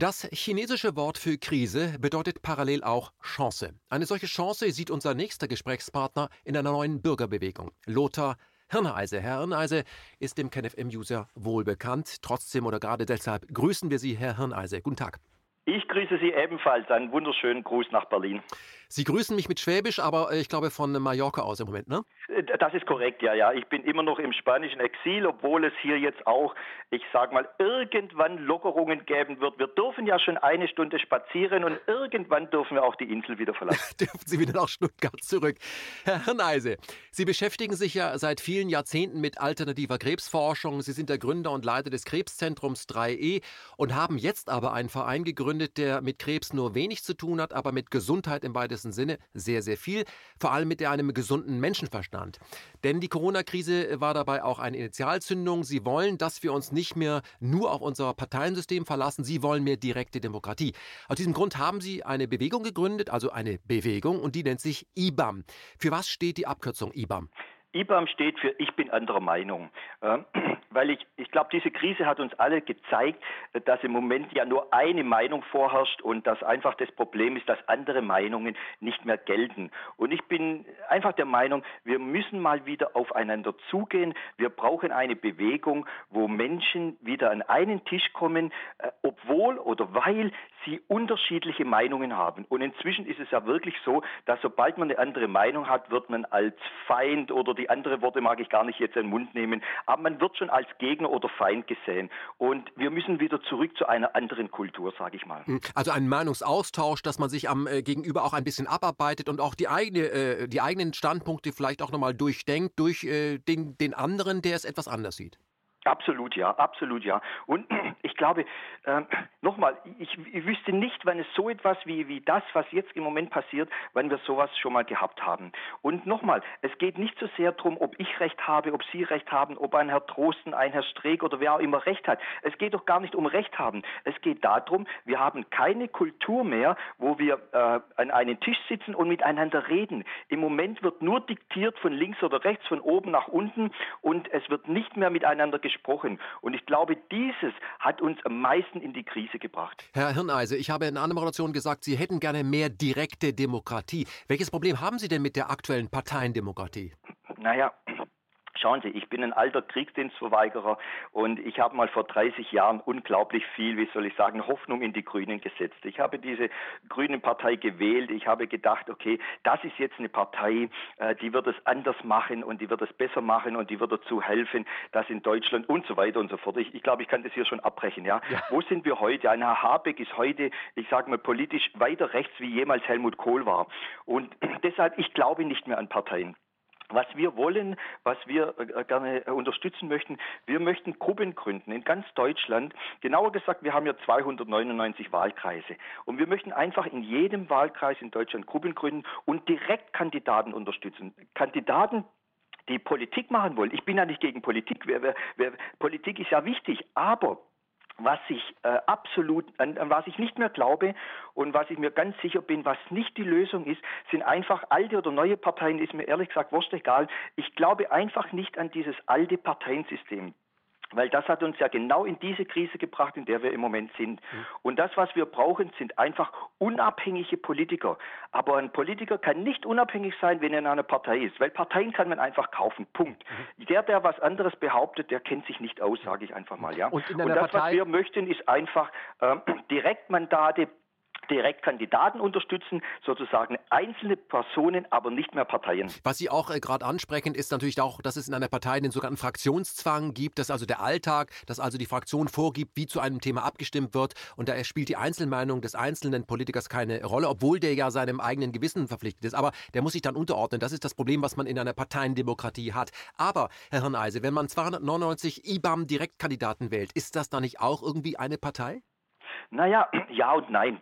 Das chinesische Wort für Krise bedeutet parallel auch Chance. Eine solche Chance sieht unser nächster Gesprächspartner in einer neuen Bürgerbewegung. Lothar Hirneise. Herr Hirneise ist dem KenFM-User wohl bekannt. Trotzdem oder gerade deshalb grüßen wir Sie, Herr Hirneise. Guten Tag. Ich grüße Sie ebenfalls. Einen wunderschönen Gruß nach Berlin. Sie grüßen mich mit Schwäbisch, aber äh, ich glaube von Mallorca aus im Moment, ne? Äh, das ist korrekt, ja, ja. Ich bin immer noch im spanischen Exil, obwohl es hier jetzt auch, ich sag mal, irgendwann Lockerungen geben wird. Wir dürfen ja schon eine Stunde spazieren und irgendwann dürfen wir auch die Insel wieder verlassen. dürfen Sie wieder nach Stuttgart zurück. Herr Hirneise, Sie beschäftigen sich ja seit vielen Jahrzehnten mit alternativer Krebsforschung. Sie sind der Gründer und Leiter des Krebszentrums 3E und haben jetzt aber einen Verein gegründet, der mit Krebs nur wenig zu tun hat, aber mit Gesundheit im weitesten Sinne sehr, sehr viel, vor allem mit einem gesunden Menschenverstand. Denn die Corona-Krise war dabei auch eine Initialzündung. Sie wollen, dass wir uns nicht mehr nur auf unser Parteiensystem verlassen, sie wollen mehr direkte Demokratie. Aus diesem Grund haben sie eine Bewegung gegründet, also eine Bewegung, und die nennt sich IBAM. Für was steht die Abkürzung IBAM? IBAM steht für Ich bin anderer Meinung. Weil ich, ich glaube, diese Krise hat uns alle gezeigt, dass im Moment ja nur eine Meinung vorherrscht und dass einfach das Problem ist, dass andere Meinungen nicht mehr gelten. Und ich bin einfach der Meinung, wir müssen mal wieder aufeinander zugehen. Wir brauchen eine Bewegung, wo Menschen wieder an einen Tisch kommen, äh, obwohl oder weil sie unterschiedliche Meinungen haben. Und inzwischen ist es ja wirklich so, dass sobald man eine andere Meinung hat, wird man als Feind oder die andere Worte mag ich gar nicht jetzt in den Mund nehmen, aber man wird schon als Gegner oder Feind gesehen. Und wir müssen wieder zurück zu einer anderen Kultur, sage ich mal. Hm, also ein Meinungsaustausch, dass man sich am äh, Gegenüber auch ein bisschen abarbeitet und auch die, eigene, äh, die eigenen Standpunkte vielleicht auch nochmal durchdenkt durch äh, den, den anderen, der es etwas anders sieht. Absolut ja, absolut ja. Und ich glaube, äh, nochmal, ich, ich, wüsste nicht, wann es so etwas wie, wie das, was jetzt im Moment passiert, wann wir sowas schon mal gehabt haben. Und nochmal, es geht nicht so sehr darum, ob ich Recht habe, ob Sie Recht haben, ob ein Herr Trosten, ein Herr Streeck oder wer auch immer Recht hat. Es geht doch gar nicht um Recht haben. Es geht darum, wir haben keine Kultur mehr, wo wir äh, an einen Tisch sitzen und miteinander reden. Im Moment wird nur diktiert von links oder rechts, von oben nach unten und es wird nicht mehr miteinander gesprochen gesprochen. Und ich glaube, dieses hat uns am meisten in die Krise gebracht. Herr Hirneise, ich habe in einer Moderation gesagt, Sie hätten gerne mehr direkte Demokratie. Welches Problem haben Sie denn mit der aktuellen Parteiendemokratie? Naja, Schauen Sie, ich bin ein alter Kriegsdienstverweigerer und ich habe mal vor 30 Jahren unglaublich viel, wie soll ich sagen, Hoffnung in die Grünen gesetzt. Ich habe diese Grünen Partei gewählt. Ich habe gedacht, okay, das ist jetzt eine Partei, äh, die wird es anders machen und die wird es besser machen und die wird dazu helfen, dass in Deutschland und so weiter und so fort. Ich, ich glaube, ich kann das hier schon abbrechen. Ja? ja. Wo sind wir heute? Ein Herr Habeck ist heute, ich sage mal, politisch weiter rechts wie jemals Helmut Kohl war. Und deshalb, ich glaube nicht mehr an Parteien. Was wir wollen, was wir äh, gerne unterstützen möchten, wir möchten Gruppen gründen in ganz Deutschland. Genauer gesagt, wir haben ja 299 Wahlkreise. Und wir möchten einfach in jedem Wahlkreis in Deutschland Gruppen gründen und direkt Kandidaten unterstützen. Kandidaten, die Politik machen wollen. Ich bin ja nicht gegen Politik. Wer, wer, wer, Politik ist ja wichtig, aber was ich äh, absolut, an, an was ich nicht mehr glaube und was ich mir ganz sicher bin, was nicht die Lösung ist, sind einfach alte oder neue Parteien, ist mir ehrlich gesagt wurscht egal. Ich glaube einfach nicht an dieses alte Parteiensystem. Weil das hat uns ja genau in diese Krise gebracht, in der wir im Moment sind. Mhm. Und das, was wir brauchen, sind einfach unabhängige Politiker. Aber ein Politiker kann nicht unabhängig sein, wenn er in einer Partei ist. Weil Parteien kann man einfach kaufen. Punkt. Mhm. Der, der was anderes behauptet, der kennt sich nicht aus, sage ich einfach mal. Ja? Und, Und das, Partei was wir möchten, ist einfach äh, Direktmandate Direktkandidaten unterstützen, sozusagen einzelne Personen, aber nicht mehr Parteien. Was Sie auch äh, gerade ansprechen, ist natürlich auch, dass es in einer Partei den sogenannten Fraktionszwang gibt, dass also der Alltag, dass also die Fraktion vorgibt, wie zu einem Thema abgestimmt wird und da spielt die Einzelmeinung des einzelnen Politikers keine Rolle, obwohl der ja seinem eigenen Gewissen verpflichtet ist. Aber der muss sich dann unterordnen. Das ist das Problem, was man in einer Parteiendemokratie hat. Aber, Herr Hirneise, wenn man 299 IBAM-Direktkandidaten wählt, ist das dann nicht auch irgendwie eine Partei? Naja, ja und nein.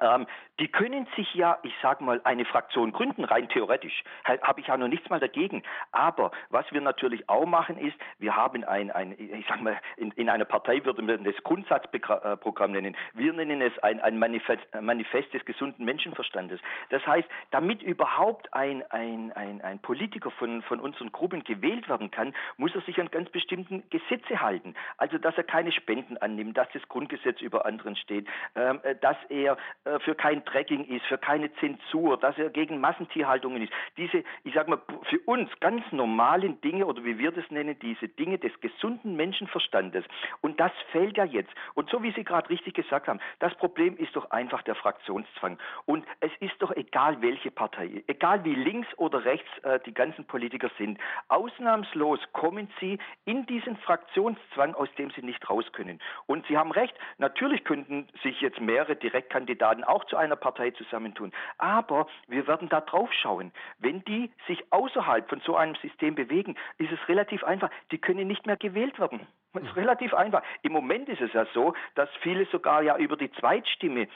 Ähm, die können sich ja, ich sage mal, eine Fraktion gründen, rein theoretisch. Habe ich ja noch nichts mal dagegen. Aber was wir natürlich auch machen ist, wir haben ein, ein ich sage mal, in, in, einer Partei würde man das Grundsatzprogramm nennen. Wir nennen es ein, ein Manifest, Manifest, des gesunden Menschenverstandes. Das heißt, damit überhaupt ein, ein, ein, ein Politiker von, von unseren Gruppen gewählt werden kann, muss er sich an ganz bestimmten Gesetze halten. Also, dass er keine Spenden annimmt, dass das Grundgesetz über anderen steht, ähm, äh, dass er für kein Tracking ist, für keine Zensur, dass er gegen Massentierhaltungen ist. Diese, ich sage mal, für uns ganz normalen Dinge oder wie wir das nennen, diese Dinge des gesunden Menschenverstandes. Und das fällt ja jetzt. Und so wie Sie gerade richtig gesagt haben, das Problem ist doch einfach der Fraktionszwang. Und es ist doch egal, welche Partei, egal wie links oder rechts äh, die ganzen Politiker sind, ausnahmslos kommen sie in diesen Fraktionszwang, aus dem sie nicht raus können. Und Sie haben recht, natürlich könnten sich jetzt mehrere Direktkandidaten Kandidaten auch zu einer Partei zusammentun. Aber wir werden da drauf schauen. Wenn die sich außerhalb von so einem System bewegen, ist es relativ einfach. Die können nicht mehr gewählt werden. Das ist relativ einfach. Im Moment ist es ja so, dass viele sogar ja über die Zweitstimme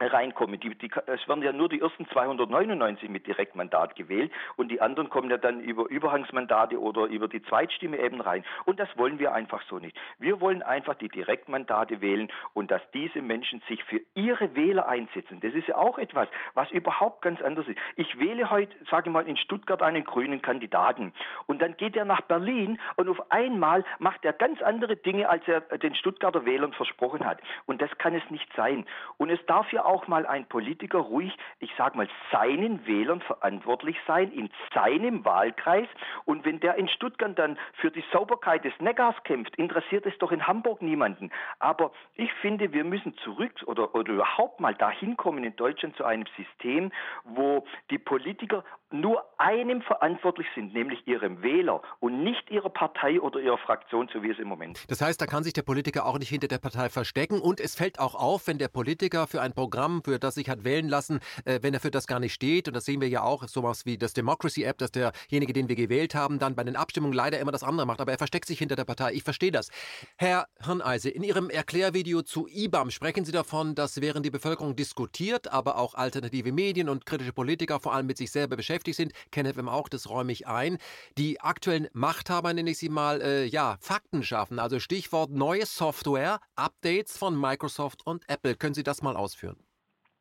reinkommen. Die, die, es werden ja nur die ersten 299 mit Direktmandat gewählt und die anderen kommen ja dann über Überhangsmandate oder über die Zweitstimme eben rein. Und das wollen wir einfach so nicht. Wir wollen einfach die Direktmandate wählen und dass diese Menschen sich für ihre Wähler einsetzen. Das ist ja auch etwas, was überhaupt ganz anders ist. Ich wähle heute, sage ich mal, in Stuttgart einen grünen Kandidaten und dann geht er nach Berlin und auf einmal macht er ganz andere Dinge, als er den Stuttgarter Wählern versprochen hat. Und das kann es nicht sein. Und es darf ja auch mal ein Politiker ruhig, ich sage mal, seinen Wählern verantwortlich sein, in seinem Wahlkreis. Und wenn der in Stuttgart dann für die Sauberkeit des Neckars kämpft, interessiert es doch in Hamburg niemanden. Aber ich finde, wir müssen zurück oder, oder überhaupt mal dahin kommen in Deutschland zu einem System, wo die Politiker nur einem verantwortlich sind, nämlich ihrem Wähler und nicht ihrer Partei oder ihrer Fraktion, so wie es im Moment. Das heißt, da kann sich der Politiker auch nicht hinter der Partei verstecken und es fällt auch auf, wenn der Politiker für ein Programm, für das sich hat wählen lassen, äh, wenn er für das gar nicht steht und das sehen wir ja auch, sowas wie das Democracy App, dass derjenige, den wir gewählt haben, dann bei den Abstimmungen leider immer das andere macht, aber er versteckt sich hinter der Partei. Ich verstehe das. Herr Hirneise, in Ihrem Erklärvideo zu IBAM sprechen Sie davon, dass während die Bevölkerung diskutiert, aber auch alternative Medien und kritische Politiker vor allem mit sich selber beschäftigt, beschäftigt sind. KenFM auch, das räume ich ein. Die aktuellen Machthaber, nenne ich sie mal, äh, ja, Fakten schaffen. Also Stichwort neue Software, Updates von Microsoft und Apple. Können Sie das mal ausführen?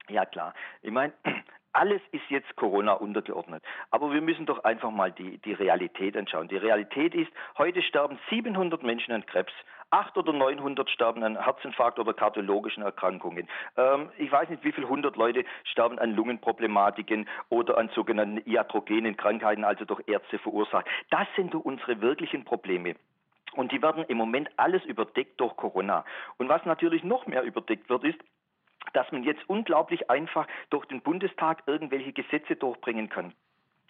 Ja, klar. Ich meine, alles ist jetzt Corona untergeordnet. Aber wir müssen doch einfach mal die, die Realität anschauen. Die Realität ist, heute sterben 700 Menschen an Krebs. 800 oder 900 sterben an Herzinfarkt oder kardiologischen Erkrankungen. Ähm, ich weiß nicht, wie viele hundert Leute sterben an Lungenproblematiken oder an sogenannten iatrogenen Krankheiten, also durch Ärzte verursacht. Das sind unsere wirklichen Probleme. Und die werden im Moment alles überdeckt durch Corona. Und was natürlich noch mehr überdeckt wird, ist, dass man jetzt unglaublich einfach durch den Bundestag irgendwelche Gesetze durchbringen kann.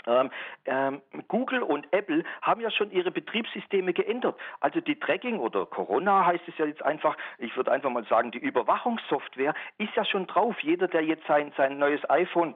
Ähm, ähm, Google und Apple haben ja schon ihre Betriebssysteme geändert. Also die Tracking oder Corona heißt es ja jetzt einfach, ich würde einfach mal sagen, die Überwachungssoftware ist ja schon drauf. Jeder, der jetzt sein, sein neues iPhone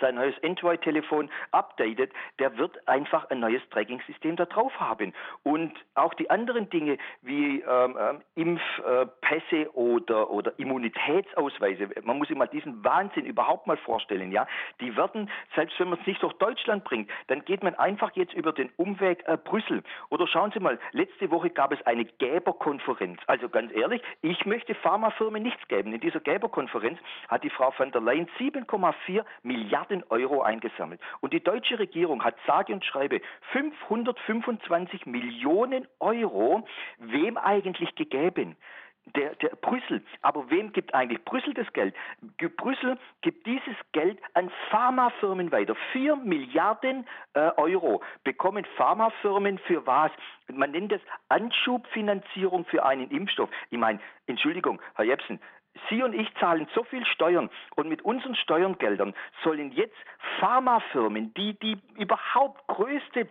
sein neues Android-Telefon updatet, der wird einfach ein neues Tracking-System da drauf haben. Und auch die anderen Dinge wie ähm, ähm, Impfpässe oder, oder Immunitätsausweise, man muss sich mal diesen Wahnsinn überhaupt mal vorstellen, ja, die werden, selbst wenn man es nicht durch Deutschland bringt, dann geht man einfach jetzt über den Umweg äh, Brüssel. Oder schauen Sie mal, letzte Woche gab es eine Gäberkonferenz. Also ganz ehrlich, ich möchte Pharmafirmen nichts geben. In dieser Gäberkonferenz hat die Frau van der Leyen 7,4 Milliarden Milliarden Euro eingesammelt. Und die deutsche Regierung hat sage und schreibe 525 Millionen Euro wem eigentlich gegeben? Der, der, Brüssel. Aber wem gibt eigentlich Brüssel das Geld? Brüssel gibt dieses Geld an Pharmafirmen weiter. Vier Milliarden äh, Euro bekommen Pharmafirmen für was? Man nennt das Anschubfinanzierung für einen Impfstoff. Ich meine, Entschuldigung, Herr Jepsen, Sie und ich zahlen so viel Steuern und mit unseren Steuergeldern sollen jetzt Pharmafirmen, die die überhaupt größte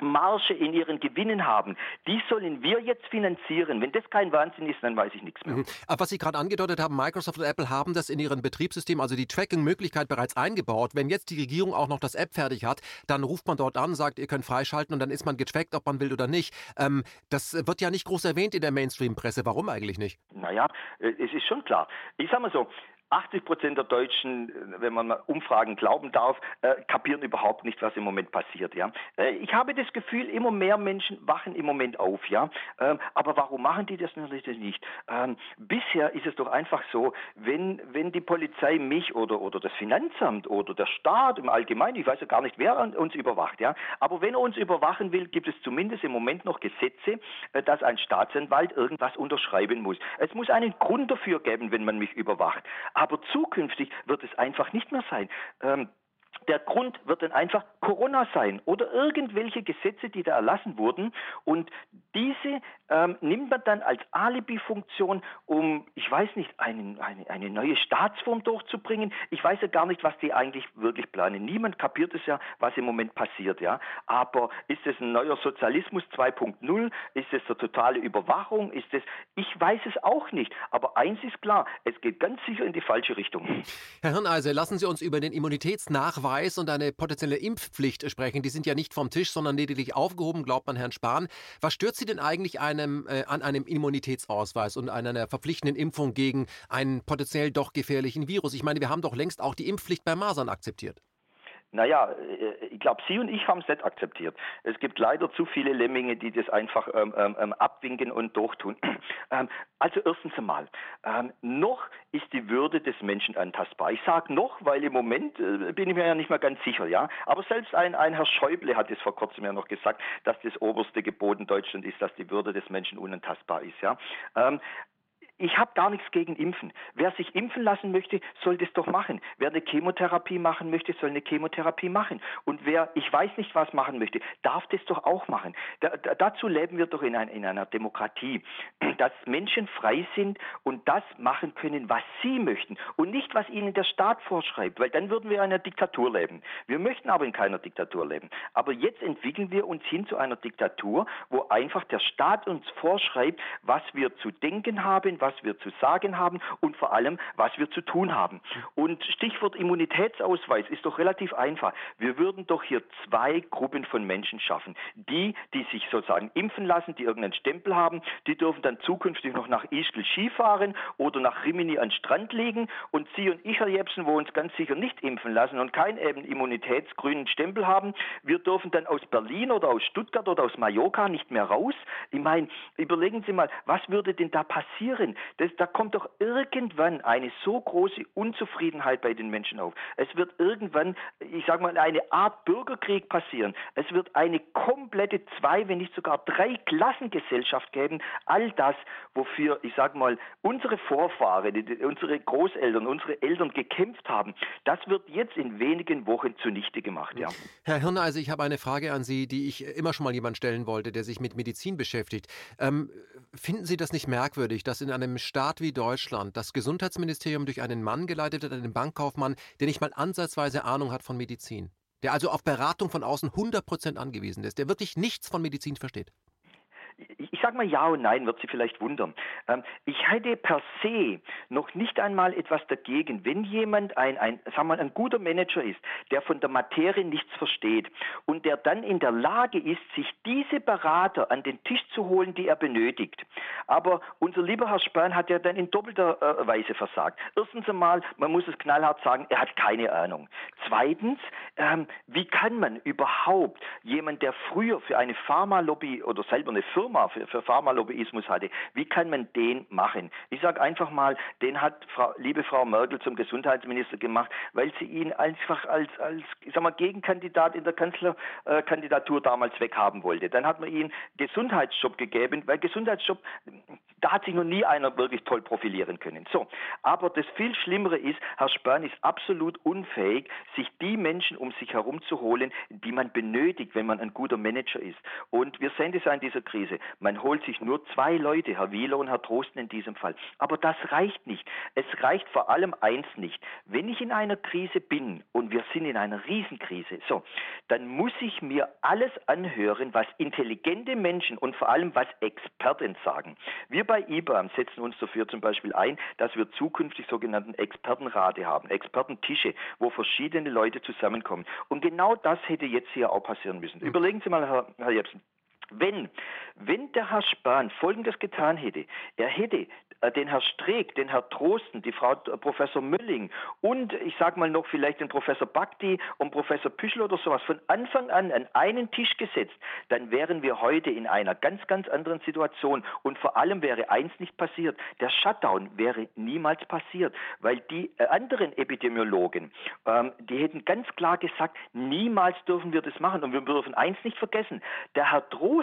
Marge in ihren Gewinnen haben, die sollen wir jetzt finanzieren. Wenn das kein Wahnsinn ist, dann weiß ich nichts mehr. Mhm. Aber was Sie gerade angedeutet haben, Microsoft und Apple haben das in ihren Betriebssystemen, also die Tracking-Möglichkeit bereits eingebaut. Wenn jetzt die Regierung auch noch das App fertig hat, dann ruft man dort an, sagt, ihr könnt freischalten und dann ist man getrackt, ob man will oder nicht. Ähm, das wird ja nicht groß erwähnt in der Mainstream-Presse. Warum eigentlich nicht? Naja, äh, es ist schon klar. Ich sage mal so, 80 Prozent der Deutschen, äh, wenn man mal Umfragen glauben darf, äh, kapieren überhaupt nicht, was im Moment passiert. Ja, äh, ich habe das Gefühl, immer mehr Menschen wachen im Moment auf. Ja, ähm, aber warum machen die das natürlich nicht? Ähm, bisher ist es doch einfach so, wenn wenn die Polizei mich oder oder das Finanzamt oder der Staat im Allgemeinen, ich weiß ja gar nicht, wer uns überwacht. Ja, aber wenn er uns überwachen will, gibt es zumindest im Moment noch Gesetze, äh, dass ein Staatsanwalt irgendwas unterschreiben muss. Es muss einen Grund dafür geben, wenn man mich überwacht. Aber zukünftig wird es einfach nicht mehr sein. Ähm, der Grund wird dann einfach Corona sein oder irgendwelche Gesetze, die da erlassen wurden. Und diese ähm, nimmt man dann als Alibi-Funktion, um, ich weiß nicht, einen, eine, eine neue Staatsform durchzubringen. Ich weiß ja gar nicht, was die eigentlich wirklich planen. Niemand kapiert es ja, was im Moment passiert. Ja? Aber ist es ein neuer Sozialismus 2.0? Ist es eine totale Überwachung? Ist es, ich weiß es auch nicht. Aber eins ist klar, es geht ganz sicher in die falsche Richtung. Herr Hirneise, lassen Sie uns über den Immunitätsnachweis Preis und eine potenzielle Impfpflicht sprechen. Die sind ja nicht vom Tisch, sondern lediglich aufgehoben, glaubt man Herrn Spahn. Was stört Sie denn eigentlich einem, äh, an einem Immunitätsausweis und an einer verpflichtenden Impfung gegen einen potenziell doch gefährlichen Virus? Ich meine, wir haben doch längst auch die Impfpflicht bei Masern akzeptiert. Naja, äh, ich glaube, Sie und ich haben es nicht akzeptiert. Es gibt leider zu viele Lemminge, die das einfach ähm, ähm, ähm abwinken und durchtun. Ähm, also erstens einmal, ähm, noch ist die Würde des Menschen antastbar. Ich sage noch, weil im Moment äh, bin ich mir ja nicht mehr ganz sicher, ja. Aber selbst ein, ein Herr Schäuble hat es vor kurzem ja noch gesagt, dass das oberste Gebot in Deutschland ist, dass die Würde des Menschen unantastbar ist, ja. Ich habe gar nichts gegen Impfen. Wer sich impfen lassen möchte, soll das doch machen. Wer eine Chemotherapie machen möchte, soll eine Chemotherapie machen. Und wer, ich weiß nicht, was machen möchte, darf das doch auch machen. Da, dazu leben wir doch in, ein, in einer Demokratie, dass Menschen frei sind und das machen können, was sie möchten und nicht, was ihnen der Staat vorschreibt, weil dann würden wir in einer Diktatur leben. Wir möchten aber in keiner Diktatur leben. Aber jetzt entwickeln wir uns hin zu einer Diktatur, wo einfach der Staat uns vorschreibt, was wir zu denken haben, was wir zu sagen haben und vor allem, was wir zu tun haben. Und Stichwort Immunitätsausweis ist doch relativ einfach. Wir würden doch hier zwei Gruppen von Menschen schaffen. Die, die sich sozusagen impfen lassen, die irgendeinen Stempel haben, die dürfen dann zukünftig noch nach Ischgl Skifahren oder nach Rimini an Strand legen und Sie und ich, Herr Jepsen, wo uns ganz sicher nicht impfen lassen und keinen eben immunitätsgrünen Stempel haben, wir dürfen dann aus Berlin oder aus Stuttgart oder aus Mallorca nicht mehr raus. Ich meine, überlegen Sie mal, was würde denn da passieren? Das, da kommt doch irgendwann eine so große Unzufriedenheit bei den Menschen auf. Es wird irgendwann, ich sage mal, eine Art Bürgerkrieg passieren. Es wird eine komplette zwei, wenn nicht sogar drei Klassengesellschaft geben. All das, wofür, ich sage mal, unsere Vorfahren, unsere Großeltern, unsere Eltern gekämpft haben, das wird jetzt in wenigen Wochen zunichte gemacht. Ja. Herr also ich habe eine Frage an Sie, die ich immer schon mal jemand stellen wollte, der sich mit Medizin beschäftigt. Ähm, finden Sie das nicht merkwürdig, dass in einem einem Staat wie Deutschland das Gesundheitsministerium durch einen Mann geleitet wird, einen Bankkaufmann, der nicht mal ansatzweise Ahnung hat von Medizin. Der also auf Beratung von außen 100% angewiesen ist, der wirklich nichts von Medizin versteht ich sage mal ja und nein, wird Sie vielleicht wundern. Ähm, ich hätte per se noch nicht einmal etwas dagegen, wenn jemand ein, ein, sagen wir, ein guter Manager ist, der von der Materie nichts versteht und der dann in der Lage ist, sich diese Berater an den Tisch zu holen, die er benötigt. Aber unser lieber Herr Spahn hat ja dann in doppelter äh, Weise versagt. Erstens einmal, man muss es knallhart sagen, er hat keine Ahnung. Zweitens, ähm, wie kann man überhaupt jemand, der früher für eine Pharmalobby oder selber eine Firma Firma für, für Pharmalobbyismus hatte. Wie kann man den machen? Ich sage einfach mal, den hat Frau, liebe Frau Merkel zum Gesundheitsminister gemacht, weil sie ihn einfach als, als ich sag mal, Gegenkandidat in der Kanzlerkandidatur damals weghaben wollte. Dann hat man ihm Gesundheitsjob gegeben, weil Gesundheitsjob, da hat sich noch nie einer wirklich toll profilieren können. So, aber das viel Schlimmere ist, Herr Spahn ist absolut unfähig, sich die Menschen um sich herum zu holen, die man benötigt, wenn man ein guter Manager ist. Und wir sehen das ja in dieser Krise. Krise. Man holt sich nur zwei Leute, Herr Wieler und Herr Trosten in diesem Fall. Aber das reicht nicht. Es reicht vor allem eins nicht. Wenn ich in einer Krise bin und wir sind in einer Riesenkrise, so, dann muss ich mir alles anhören, was intelligente Menschen und vor allem was Experten sagen. Wir bei IBAM setzen uns dafür zum Beispiel ein, dass wir zukünftig sogenannten Expertenrate haben, Expertentische, wo verschiedene Leute zusammenkommen. Und genau das hätte jetzt hier auch passieren müssen. Überlegen Sie mal, Herr, Herr Jepsen, Wenn, wenn der Herr Spahn Folgendes getan hätte, er hätte äh, den Herr Streeck, den Herr Trosten, die Frau äh, Professor Mülling und ich sage mal noch vielleicht den Professor Bakti und Professor Püschel oder sowas von Anfang an an einen Tisch gesetzt, dann wären wir heute in einer ganz, ganz anderen Situation. Und vor allem wäre eins nicht passiert, der Shutdown wäre niemals passiert, weil die äh, anderen Epidemiologen, ähm, die hätten ganz klar gesagt, niemals dürfen wir das machen. Und wir dürfen eins nicht vergessen, der Herr Drosten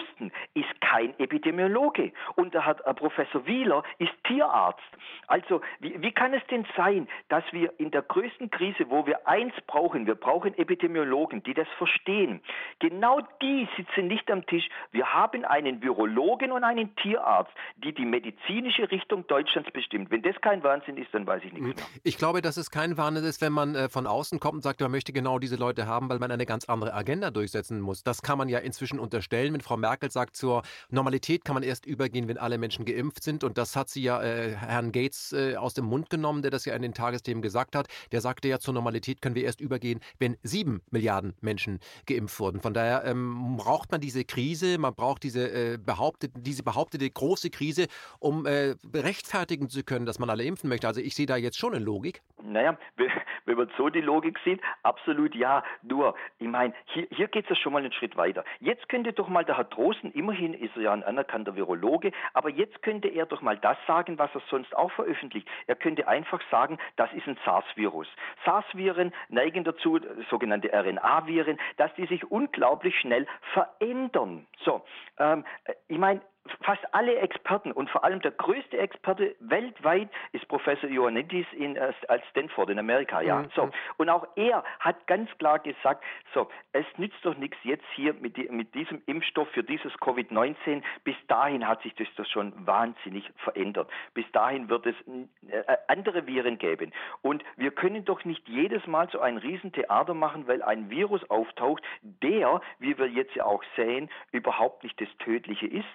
ist kein Epidemiologe und der Herr Professor Wieler ist Tierarzt. Also wie, wie kann es denn sein, dass wir in der größten Krise, wo wir eins brauchen, wir brauchen Epidemiologen, die das verstehen, genau die sitzen nicht am Tisch. Wir haben einen Virologen und einen Tierarzt, die die medizinische Richtung Deutschlands bestimmt. Wenn das kein Wahnsinn ist, dann weiß ich nichts mehr. Ich glaube, dass es kein Wahnsinn ist, wenn man äh, von außen kommt und sagt, man möchte genau diese Leute haben, weil man eine ganz andere Agenda durchsetzen muss. Das kann man ja inzwischen unterstellen, wenn Frau Merkel sagt, zur Normalität kann man erst übergehen, wenn alle Menschen geimpft sind. Und das hat sie ja äh, Herrn Gates äh, aus dem Mund genommen, der das ja in den Tagesthemen gesagt hat. Der sagte ja, zur Normalität können wir erst übergehen, wenn sieben Milliarden Menschen geimpft wurden. Von daher ähm, braucht man diese Krise, man braucht diese, äh, behauptete, diese behauptete große Krise, um äh, rechtfertigen zu können, dass man alle impfen möchte. Also ich sehe da jetzt schon eine Logik. Naja, wenn man so die Logik sieht, absolut ja. Nur, ich meine, hier, hier geht es ja schon mal einen Schritt weiter. Jetzt könnte doch mal der Herr Drosten, immerhin ist er ja ein anerkannter Virologe, aber jetzt könnte er doch mal das sagen, was er sonst auch veröffentlicht. Er könnte einfach sagen, das ist ein SARS-Virus. SARS-Viren neigen dazu, sogenannte RNA-Viren, dass die sich unglaublich schnell verändern. So, ähm, ich meine, fast alle Experten und vor allem der größte Experte weltweit ist Professor Ioannidis in, als Stanford in Amerika. Ja, mhm. so und auch er hat ganz klar gesagt, so es nützt doch nichts jetzt hier mit, die, mit diesem Impfstoff für dieses Covid-19. Bis dahin hat sich das, das schon wahnsinnig verändert. Bis dahin wird es äh, andere Viren geben und wir können doch nicht jedes Mal so ein Riesentheater machen, weil ein Virus auftaucht, der, wie wir jetzt ja auch sehen, überhaupt nicht das Tödliche ist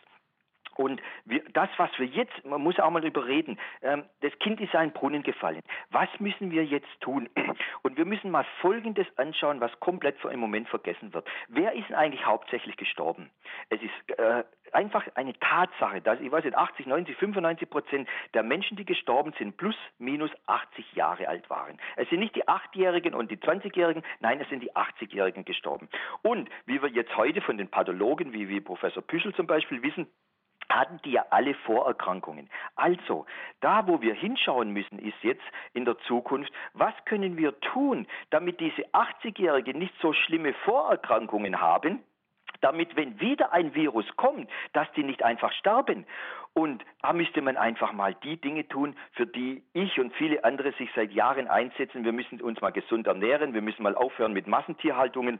und wir, das, was wir jetzt, man muss auch mal darüber reden, ähm, das Kind ist in Brunnen gefallen. Was müssen wir jetzt tun? Und wir müssen mal Folgendes anschauen, was komplett für einen Moment vergessen wird. Wer ist eigentlich hauptsächlich gestorben? Es ist äh, einfach eine Tatsache, dass, ich weiß nicht, 80, 90, 95 Prozent der Menschen, die gestorben sind, plus minus 80 Jahre alt waren. Es sind nicht die 8-Jährigen und die 20-Jährigen, nein, es sind die 80-Jährigen gestorben. Und wie wir jetzt heute von den Pathologen, wie, wie Professor Püschel zum Beispiel wissen, hatten die ja alle Vorerkrankungen. Also, da wo wir hinschauen müssen, ist jetzt in der Zukunft, was können wir tun, damit diese 80-Jährigen nicht so schlimme Vorerkrankungen haben, damit, wenn wieder ein Virus kommt, dass die nicht einfach sterben. Und da müsste man einfach mal die Dinge tun, für die ich und viele andere sich seit Jahren einsetzen. Wir müssen uns mal gesund ernähren, wir müssen mal aufhören mit Massentierhaltungen.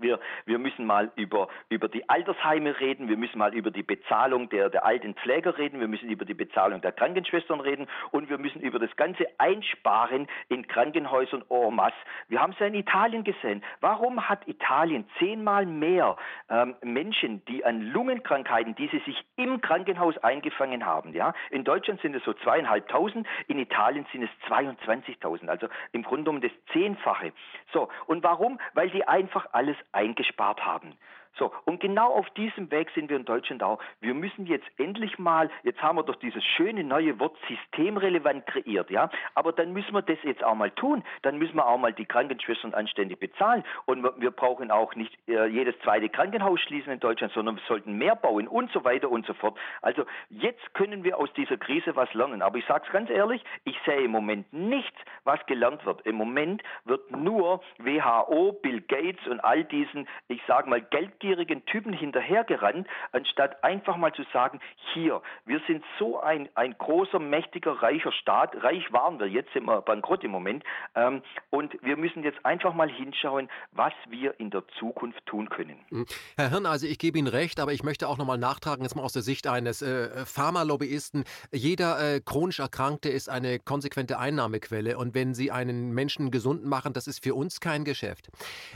Wir, wir müssen mal über, über die Altersheime reden, wir müssen mal über die Bezahlung der, der alten Pfleger reden, wir müssen über die Bezahlung der Krankenschwestern reden und wir müssen über das ganze Einsparen in Krankenhäusern en masse. Wir haben es ja in Italien gesehen. Warum hat Italien zehnmal mehr ähm, Menschen, die an Lungenkrankheiten, die sie sich im Krankenhaus eingefangen haben? Ja? In Deutschland sind es so zweieinhalbtausend, in Italien sind es 22.000, also im Grunde genommen das Zehnfache. So, und warum? Weil die einfach alles eingespart haben. So, und genau auf diesem Weg sind wir in Deutschland auch. Wir müssen jetzt endlich mal, jetzt haben wir doch dieses schöne neue Wort systemrelevant kreiert, ja, aber dann müssen wir das jetzt auch mal tun. Dann müssen wir auch mal die Krankenschwestern anständig bezahlen und wir brauchen auch nicht äh, jedes zweite Krankenhaus schließen in Deutschland, sondern wir sollten mehr bauen und so weiter und so fort. Also jetzt können wir aus dieser Krise was lernen. Aber ich sage es ganz ehrlich, ich sehe im Moment nichts, was gelernt wird. Im Moment wird nur WHO, Bill Gates und all diesen, ich sage mal, Geld geldgierigen Typen hinterhergerannt, anstatt einfach mal zu sagen, hier, wir sind so ein, ein großer, mächtiger, reicher Staat, reich waren wir, jetzt sind wir bankrott im Moment, ähm, und wir müssen jetzt einfach mal hinschauen, was wir in der Zukunft tun können. Mhm. Herr Hirn, also ich gebe Ihnen recht, aber ich möchte auch nochmal nachtragen, jetzt mal aus der Sicht eines äh, Pharmalobbyisten, jeder äh, chronisch Erkrankte ist eine konsequente Einnahmequelle und wenn Sie einen Menschen gesund machen, das ist für uns kein Geschäft.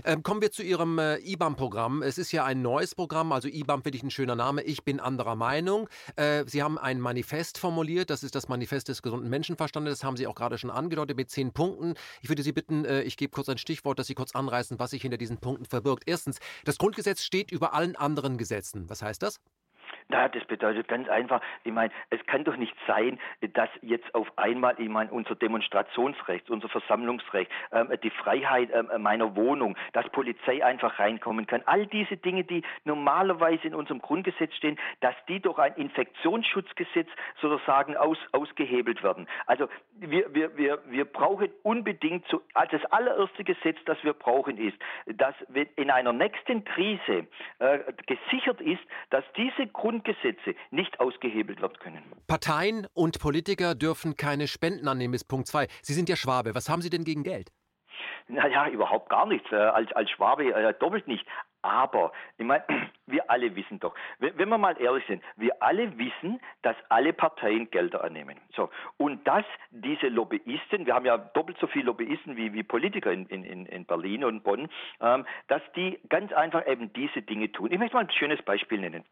Ähm, kommen wir zu Ihrem äh, IBAM-Programm. Es ist ja ein neues Programm, also IBAM finde ich ein schöner Name. Ich bin anderer Meinung. Äh, Sie haben ein Manifest formuliert, das ist das Manifest des gesunden Menschenverstandes, das haben Sie auch gerade schon angedeutet mit zehn Punkten. Ich würde Sie bitten, äh, ich gebe kurz ein Stichwort, dass Sie kurz anreißen, was sich hinter diesen Punkten verbirgt. Erstens, das Grundgesetz steht über allen anderen Gesetzen. Was heißt das? Na, das bedeutet ganz einfach, ich meine, es kann doch nicht sein, dass jetzt auf einmal, ich meine, unser Demonstrationsrecht, unser Versammlungsrecht, ähm, die Freiheit ähm, meiner Wohnung, dass Polizei einfach reinkommen kann, all diese Dinge, die normalerweise in unserem Grundgesetz stehen, dass die durch ein Infektionsschutzgesetz sozusagen aus, ausgehebelt werden. Also wir, wir, wir, wir brauchen unbedingt, zu, also das allererste Gesetz, das wir brauchen, ist, dass in einer nächsten Krise äh, gesichert ist, dass diese Grund Grundgesetze nicht ausgehebelt werden können. Parteien und Politiker dürfen keine Spenden annehmen, ist Punkt 2. Sie sind ja Schwabe. Was haben Sie denn gegen Geld? Naja, überhaupt gar nichts. Äh, als, als Schwabe äh, doppelt nicht. Aber, ich meine, wir alle wissen doch, wenn, wenn wir mal ehrlich sind, wir alle wissen, dass alle Parteien Gelder annehmen. So. Und dass diese Lobbyisten, wir haben ja doppelt so viele Lobbyisten wie, wie Politiker in, in, in Berlin und Bonn, ähm, dass die ganz einfach eben diese Dinge tun. Ich möchte mal ein schönes Beispiel nennen.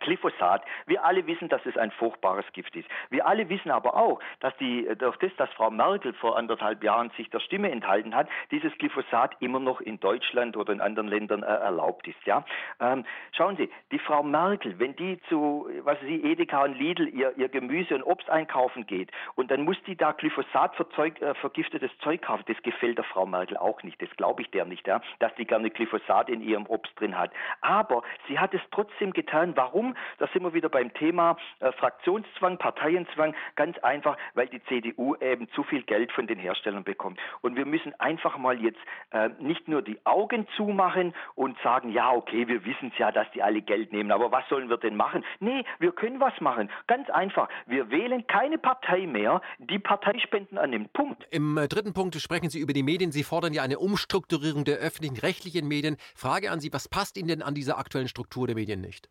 Glyphosat. Wir alle wissen, dass es ein furchtbares Gift ist. Wir alle wissen aber auch, dass die, durch das, dass Frau Merkel vor anderthalb Jahren sich der Stimme enthalten hat, dieses Glyphosat immer noch in Deutschland oder in anderen Ländern äh, erlaubt ist. Ja? Ähm, schauen Sie, die Frau Merkel, wenn die zu, was sie, Edeka und Lidl ihr, ihr Gemüse und Obst einkaufen geht und dann muss die da Glyphosat äh, vergiftetes Zeug kaufen, das gefällt der Frau Merkel auch nicht. Das glaube ich der nicht, ja? dass die gerne Glyphosat in ihrem Obst drin hat. Aber sie hat es trotzdem getan. Warum? Warum? Da sind wir wieder beim Thema äh, Fraktionszwang, Parteienzwang. Ganz einfach, weil die CDU eben zu viel Geld von den Herstellern bekommt. Und wir müssen einfach mal jetzt äh, nicht nur die Augen zumachen und sagen, ja, okay, wir wissen es ja, dass die alle Geld nehmen, aber was sollen wir denn machen? Nee, wir können was machen. Ganz einfach. Wir wählen keine Partei mehr, die Parteispenden annimmt. Punkt. Im äh, dritten Punkt sprechen Sie über die Medien. Sie fordern ja eine Umstrukturierung der öffentlichen rechtlichen Medien. Frage an Sie, was passt Ihnen denn an dieser aktuellen Struktur der Medien nicht?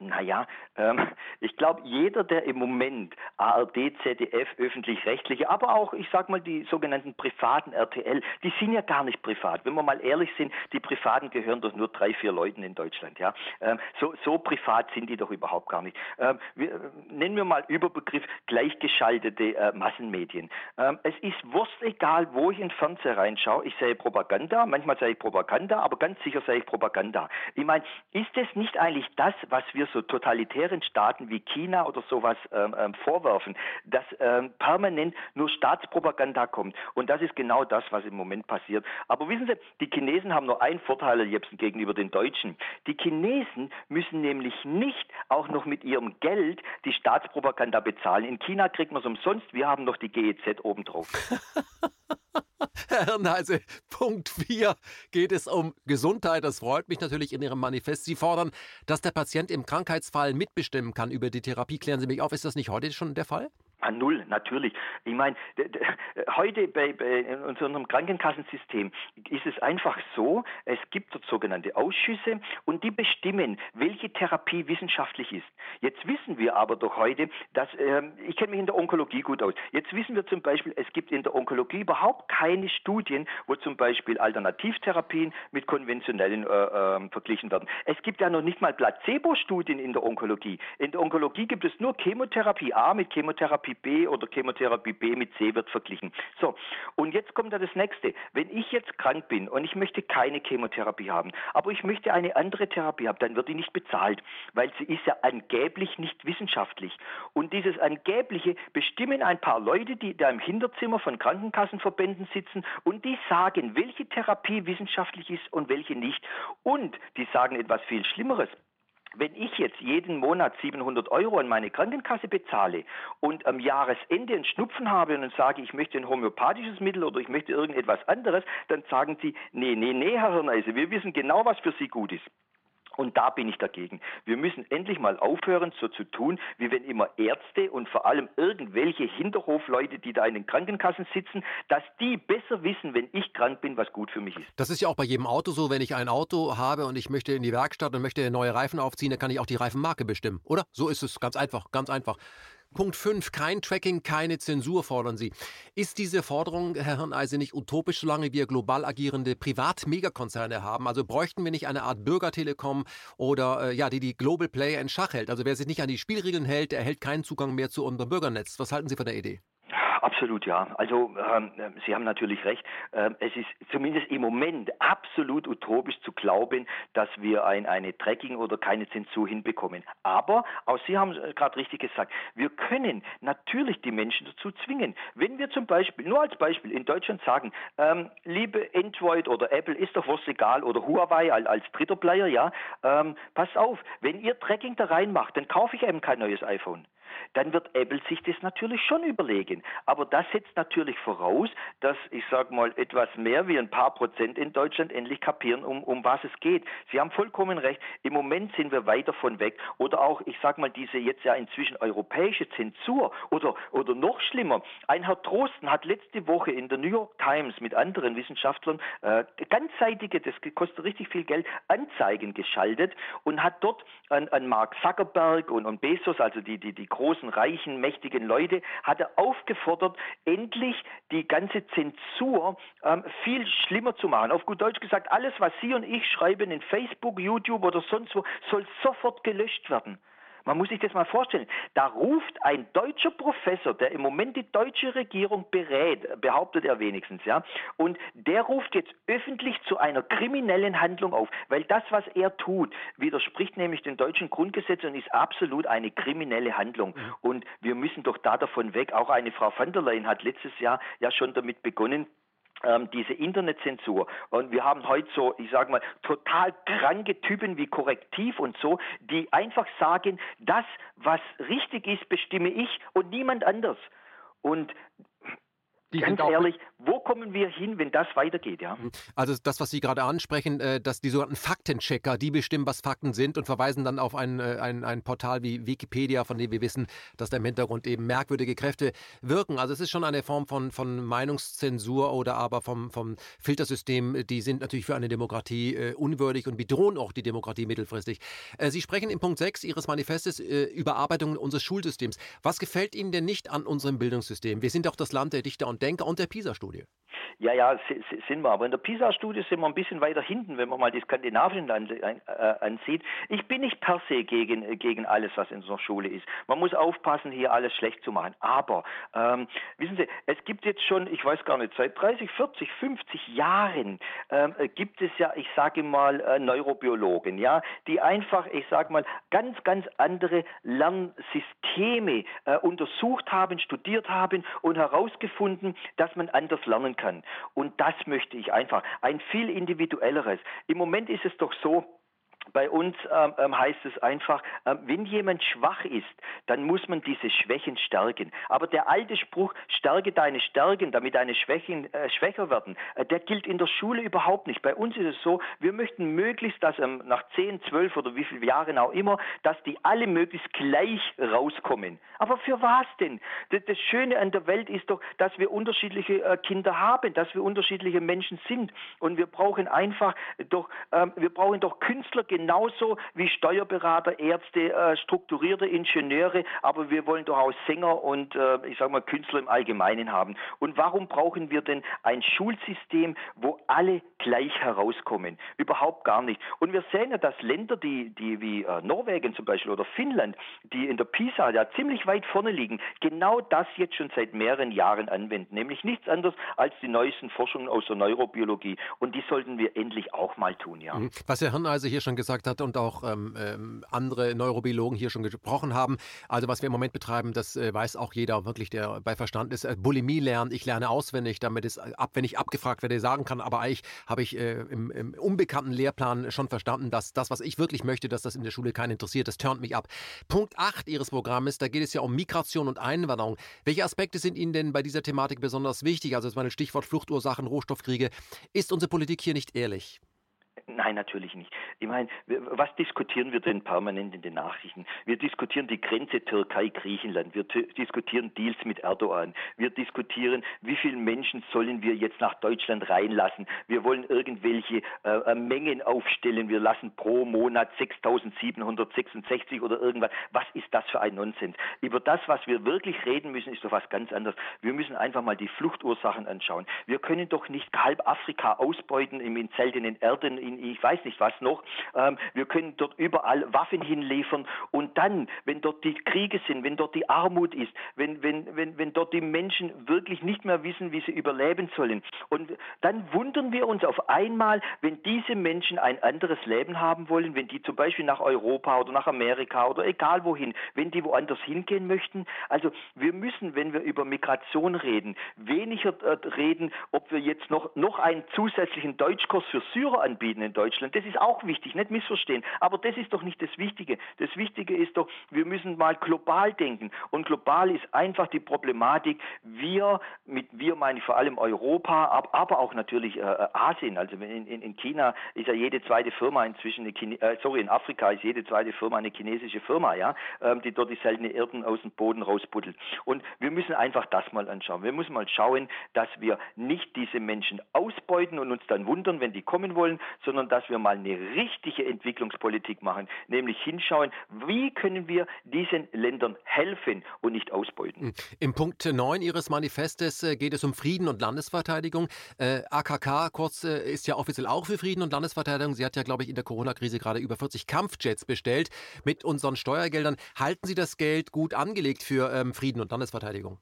Naja, ähm, ich glaube, jeder, der im Moment ARD, ZDF, öffentlich-rechtliche, aber auch, ich sag mal, die sogenannten privaten RTL, die sind ja gar nicht privat. Wenn wir mal ehrlich sind, die privaten gehören doch nur drei, vier Leuten in Deutschland. Ja? Ähm, so, so privat sind die doch überhaupt gar nicht. Ähm, wir, äh, nennen wir mal Überbegriff gleichgeschaltete äh, Massenmedien. Ähm, es ist wurscht egal, wo ich in Fernseher reinschaue. Ich sehe Propaganda, manchmal sehe ich Propaganda, aber ganz sicher sehe ich Propaganda. Ich meine, ist es nicht eigentlich das, was wir so totalitären Staaten wie China oder sowas ähm, ähm, vorwerfen, dass ähm, permanent nur Staatspropaganda kommt. Und das ist genau das, was im Moment passiert. Aber wissen Sie, die Chinesen haben nur einen Vorteil, Jepsen, gegenüber den Deutschen. Die Chinesen müssen nämlich nicht auch noch mit ihrem Geld die Staatspropaganda bezahlen. In China kriegt man es umsonst, wir haben noch die GEZ obendrauf. Herr Hirnheise, Punkt 4 geht es um Gesundheit. Das freut mich natürlich in Ihrem Manifest. Sie fordern, dass der Patient im Krankheitsfall mitbestimmen kann über die Therapie. Klären Sie mich auf, ist das nicht heute schon der Fall? Ah, null, natürlich. Ich meine, heute bei, bei in unserem Krankenkassensystem ist es einfach so, es gibt dort sogenannte Ausschüsse und die bestimmen, welche Therapie wissenschaftlich ist. Jetzt wissen wir aber doch heute, dass, äh, ich kenne mich in der Onkologie gut aus, jetzt wissen wir zum Beispiel, es gibt in der Onkologie überhaupt keine Studien, wo zum Beispiel Alternativtherapien mit konventionellen äh, äh, verglichen werden. Es gibt ja noch nicht mal Placebo-Studien in der Onkologie. In der Onkologie gibt es nur Chemotherapie A mit Chemotherapie Chemotherapie B oder Chemotherapie B mit C wird verglichen. So, und jetzt kommt da das nächste. Wenn ich jetzt krank bin und ich möchte keine Chemotherapie haben, aber ich möchte eine andere Therapie haben, dann wird die nicht bezahlt, weil sie ist ja angeblich nicht wissenschaftlich. Und dieses angebliche bestimmen ein paar Leute, die da im Hinterzimmer von Krankenkassenverbänden sitzen und die sagen, welche Therapie wissenschaftlich ist und welche nicht. Und die sagen etwas viel Schlimmeres wenn ich jetzt jeden Monat 700 Euro an meine Krankenkasse bezahle und am Jahresende einen Schnupfen habe und sage, ich möchte ein homöopathisches Mittel oder ich möchte irgendetwas anderes, dann sagen Sie, nee, nee, nee, Herr Hirneise, wir wissen genau, was für Sie gut ist. Und da bin ich dagegen. Wir müssen endlich mal aufhören, so zu tun, wie wenn immer Ärzte und vor allem irgendwelche Hinterhofleute, die da in den Krankenkassen sitzen, dass die besser wissen, wenn ich krank bin, was gut für mich ist. Das ist ja auch bei jedem Auto so, wenn ich ein Auto habe und ich möchte in die Werkstatt und möchte neue Reifen aufziehen, dann kann ich auch die Reifenmarke bestimmen, oder? So ist es ganz einfach, ganz einfach. Punkt 5, kein Tracking, keine Zensur fordern Sie. Ist diese Forderung, Herr Hirneise, nicht utopisch, solange wir global agierende Privat-Megakonzerne haben? Also bräuchten wir nicht eine Art Bürgertelekom oder äh, ja, die die Global Player in Schach hält? Also wer sich nicht an die Spielregeln hält, erhält keinen Zugang mehr zu unserem Bürgernetz. Was halten Sie von der Idee? Absolut ja. Also ähm, Sie haben natürlich recht. Ähm, es ist zumindest im Moment absolut utopisch zu glauben, dass wir ein, eine Tracking oder keine Zensur hinbekommen. Aber auch Sie haben es gerade richtig gesagt. Wir können natürlich die Menschen dazu zwingen. Wenn wir zum Beispiel, nur als Beispiel, in Deutschland sagen, ähm, liebe Android oder Apple, ist doch was egal, oder Huawei als, als dritter Player, ja, ähm, passt auf, wenn ihr Tracking da reinmacht, dann kaufe ich eben kein neues iPhone dann wird Apple sich das natürlich schon überlegen. Aber das setzt natürlich voraus, dass, ich sage mal, etwas mehr wie ein paar Prozent in Deutschland endlich kapieren, um, um was es geht. Sie haben vollkommen recht. Im Moment sind wir weit davon weg. Oder auch, ich sage mal, diese jetzt ja inzwischen europäische Zensur oder, oder noch schlimmer. Ein Herr Trosten hat letzte Woche in der New York Times mit anderen Wissenschaftlern äh, ganzseitige, das kostet richtig viel Geld, Anzeigen geschaltet und hat dort an, an Mark Zuckerberg und, und Bezos, also die, die, die großen, reichen, mächtigen Leute, hat er aufgefordert, endlich die ganze Zensur ähm, viel schlimmer zu machen. Auf gut Deutsch gesagt, alles, was Sie und ich schreiben in Facebook, YouTube oder sonst wo, soll sofort gelöscht werden. Man muss sich das mal vorstellen. Da ruft ein deutscher Professor, der im Moment die deutsche Regierung berät, behauptet er wenigstens, ja, und der ruft jetzt öffentlich zu einer kriminellen Handlung auf, weil das, was er tut, widerspricht nämlich dem deutschen Grundgesetz und ist absolut eine kriminelle Handlung. Mhm. Und wir müssen doch da davon weg. Auch eine Frau van der Leyen hat letztes Jahr ja schon damit begonnen, ähm, diese Internetzensur. Und wir haben heute so, ich sage mal, total kranke Typen wie Korrektiv und so, die einfach sagen, das, was richtig ist, bestimme ich und niemand anders. Und die Ganz ehrlich, wo kommen wir hin, wenn das weitergeht, ja? Mhm. Also das, was Sie gerade ansprechen, äh, dass die sogenannten Faktenchecker, die bestimmen, was Fakten sind und verweisen dann auf ein, äh, ein, ein Portal wie Wikipedia, von dem wir wissen, dass da im Hintergrund eben merkwürdige Kräfte wirken. Also es ist schon eine Form von, von Meinungszensur oder aber vom, vom Filtersystem, die sind natürlich für eine Demokratie äh, unwürdig und bedrohen auch die Demokratie mittelfristig. Sie sprechen in Punkt 6 Ihres Manifestes äh, Überarbeitung unseres Schulsystems. Was gefällt Ihnen denn nicht an unserem Bildungssystem? Wir sind doch das Land der Dichter und Denker und der PISA-Studie. Ja, ja, sind wir. Aber in der PISA-Studie sind wir ein bisschen weiter hinten, wenn man mal die skandinavischen äh, ansieht. Ich bin nicht per se gegen, gegen alles, was in unserer Schule ist. Man muss aufpassen, hier alles schlecht zu machen. Aber, ähm, wissen Sie, es gibt jetzt schon, ich weiß gar nicht, seit 30, 40, 50 Jahren ähm, gibt es ja, ich sage mal, äh, Neurobiologen, ja, die einfach, ich sage mal, ganz, ganz andere Lernsysteme äh, untersucht haben, studiert haben und herausgefunden, dass man anders lernen kann. Und das möchte ich einfach. Ein viel individuelleres. Im Moment ist es doch so, bei uns ähm, ähm, heißt es einfach, äh, wenn jemand schwach ist, dann muss man diese Schwächen stärken. Aber der alte Spruch, stärke deine Stärken, damit deine Schwächen äh, schwächer werden, äh, der gilt in der Schule überhaupt nicht. Bei uns ist es so, wir möchten möglichst, dass ähm, nach 10, 12 oder wie viele Jahren auch immer, dass die alle möglichst gleich rauskommen. Aber für was denn? Das, das Schöne an der Welt ist doch, dass wir unterschiedliche äh, Kinder haben, dass wir unterschiedliche Menschen sind. Und wir brauchen einfach doch, ähm, wir brauchen doch Künstler, genauso wie Steuerberater, Ärzte, äh, strukturierte Ingenieure, aber wir wollen doch auch Sänger und äh, ich sage mal Künstler im Allgemeinen haben. Und warum brauchen wir denn ein Schulsystem, wo alle gleich herauskommen? Überhaupt gar nicht. Und wir sehen ja, dass Länder, die, die wie äh, Norwegen zum Beispiel oder Finnland, die in der PISA ja ziemlich weit vorne liegen, genau das jetzt schon seit mehreren Jahren anwenden, nämlich nichts anderes als die neuesten Forschungen aus der Neurobiologie. Und die sollten wir endlich auch mal tun, ja. Mhm. Was Herr Hirneise hier schon gesagt hat und auch ähm, ähm, andere Neurobiologen hier schon gesprochen haben. Also was wir im Moment betreiben, das äh, weiß auch jeder wirklich, der bei Verstand ist. Äh, Bulimie lernen, ich lerne auswendig, damit es äh, ab, wenn ich abgefragt werde, sagen kann. Aber eigentlich habe ich äh, im, im, unbekannten Lehrplan schon verstanden, dass das, was ich wirklich möchte, dass das in der Schule keinen interessiert, das turnt mich ab. Punkt 8 Ihres Programmes, da geht es ja um Migration und Einwanderung. Welche Aspekte sind Ihnen denn bei dieser Thematik besonders wichtig? Also das meine Stichwort Fluchtursachen, Rohstoffkriege. Ist unsere Politik hier nicht ehrlich? Nein, natürlich nicht. Ich meine, was diskutieren wir denn permanent in den Nachrichten? Wir diskutieren die Grenze Türkei-Griechenland. Wir diskutieren Deals mit Erdogan. Wir diskutieren, wie viele Menschen sollen wir jetzt nach Deutschland reinlassen. Wir wollen irgendwelche äh, äh Mengen aufstellen. Wir lassen pro Monat 6.766 oder irgendwas. Was ist das für ein Nonsens? Über das, was wir wirklich reden müssen, ist doch was ganz anderes. Wir müssen einfach mal die Fluchtursachen anschauen. Wir können doch nicht halb Afrika ausbeuten in seltenen Erden, in ich weiß nicht was noch. Ähm, wir können dort überall Waffen hinliefern und dann, wenn dort die Kriege sind, wenn dort die Armut ist, wenn, wenn, wenn, wenn dort die Menschen wirklich nicht mehr wissen, wie sie überleben sollen. Und dann wundern wir uns auf einmal, wenn diese Menschen ein anderes Leben haben wollen, wenn die zum Beispiel nach Europa oder nach Amerika oder egal wohin, wenn die woanders hingehen möchten. Also wir müssen, wenn wir über Migration reden, weniger äh, reden, ob wir jetzt noch, noch einen zusätzlichen Deutschkurs für Syrer anbieten in Deutschland. Das ist auch wichtig, nicht missverstehen. Aber das ist doch nicht das Wichtige. Das Wichtige ist doch, wir müssen mal global denken. Und global ist einfach die Problematik, wir, mit wir meine ich vor allem Europa, aber auch natürlich äh, äh, Asien. Also in, in, in, China ist ja jede zweite Firma inzwischen, eine Chine äh, sorry, in Afrika ist jede zweite Firma eine chinesische Firma, ja, ähm, die dort die seltene Erden aus dem Boden rausbuddelt. Und wir müssen einfach das mal anschauen. Wir müssen mal schauen, dass wir nicht diese Menschen ausbeuten und uns dann wundern, wenn die kommen wollen, sondern dass wir mal eine richtige Entwicklungspolitik machen, nämlich hinschauen, wie können wir diesen Ländern helfen und nicht ausbeuten. Hm. Im Punkt 9 Ihres Manifestes äh, geht es um Frieden und Landesverteidigung. Äh, AKK kurz äh, ist ja offiziell auch für Frieden und Landesverteidigung. Sie hat ja, glaube ich, in der Corona-Krise gerade über 40 Kampfjets bestellt mit unseren Steuergeldern. Halten Sie das Geld gut angelegt für ähm, Frieden und Landesverteidigung?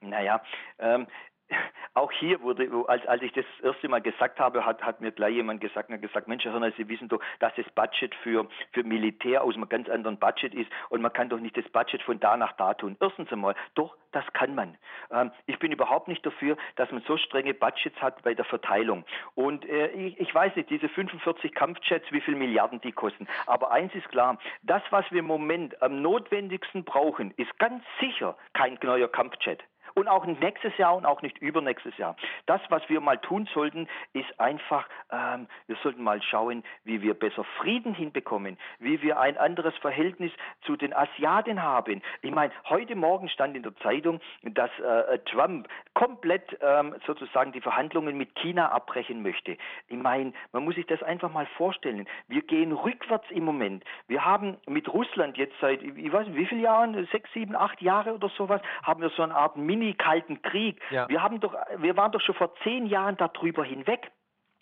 Naja, ähm, auch hier wurde, als, als ich das erste Mal gesagt habe, hat, hat mir gleich jemand gesagt, hat gesagt, Mensch, Herr Hörner, Sie wissen doch, dass das Budget für, für Militär aus einem ganz anderen Budget ist und man kann doch nicht das Budget von da nach da tun. Erstens einmal, doch, das kann man. Ähm, ich bin überhaupt nicht dafür, dass man so strenge Budgets hat bei der Verteilung. Und äh, ich, ich weiß nicht, diese 45 Kampfjets, wie viele Milliarden die kosten. Aber eins ist klar, das, was wir im Moment am notwendigsten brauchen, ist ganz sicher kein neuer Kampfjet und auch nicht nächstes Jahr und auch nicht übernächstes Jahr. Das, was wir mal tun sollten, ist einfach, ähm, wir sollten mal schauen, wie wir besser Frieden hinbekommen, wie wir ein anderes Verhältnis zu den Asiaten haben. Ich meine, heute Morgen stand in der Zeitung, dass äh, Trump komplett ähm, sozusagen die Verhandlungen mit China abbrechen möchte. Ich meine, man muss sich das einfach mal vorstellen. Wir gehen rückwärts im Moment. Wir haben mit Russland jetzt seit, ich weiß nicht, wie viele Jahren, sechs, sieben, acht Jahre oder sowas, haben wir so eine Art Mini Mini-Kalten Krieg. Ja. Wir, haben doch, wir waren doch schon vor zehn Jahren darüber hinweg.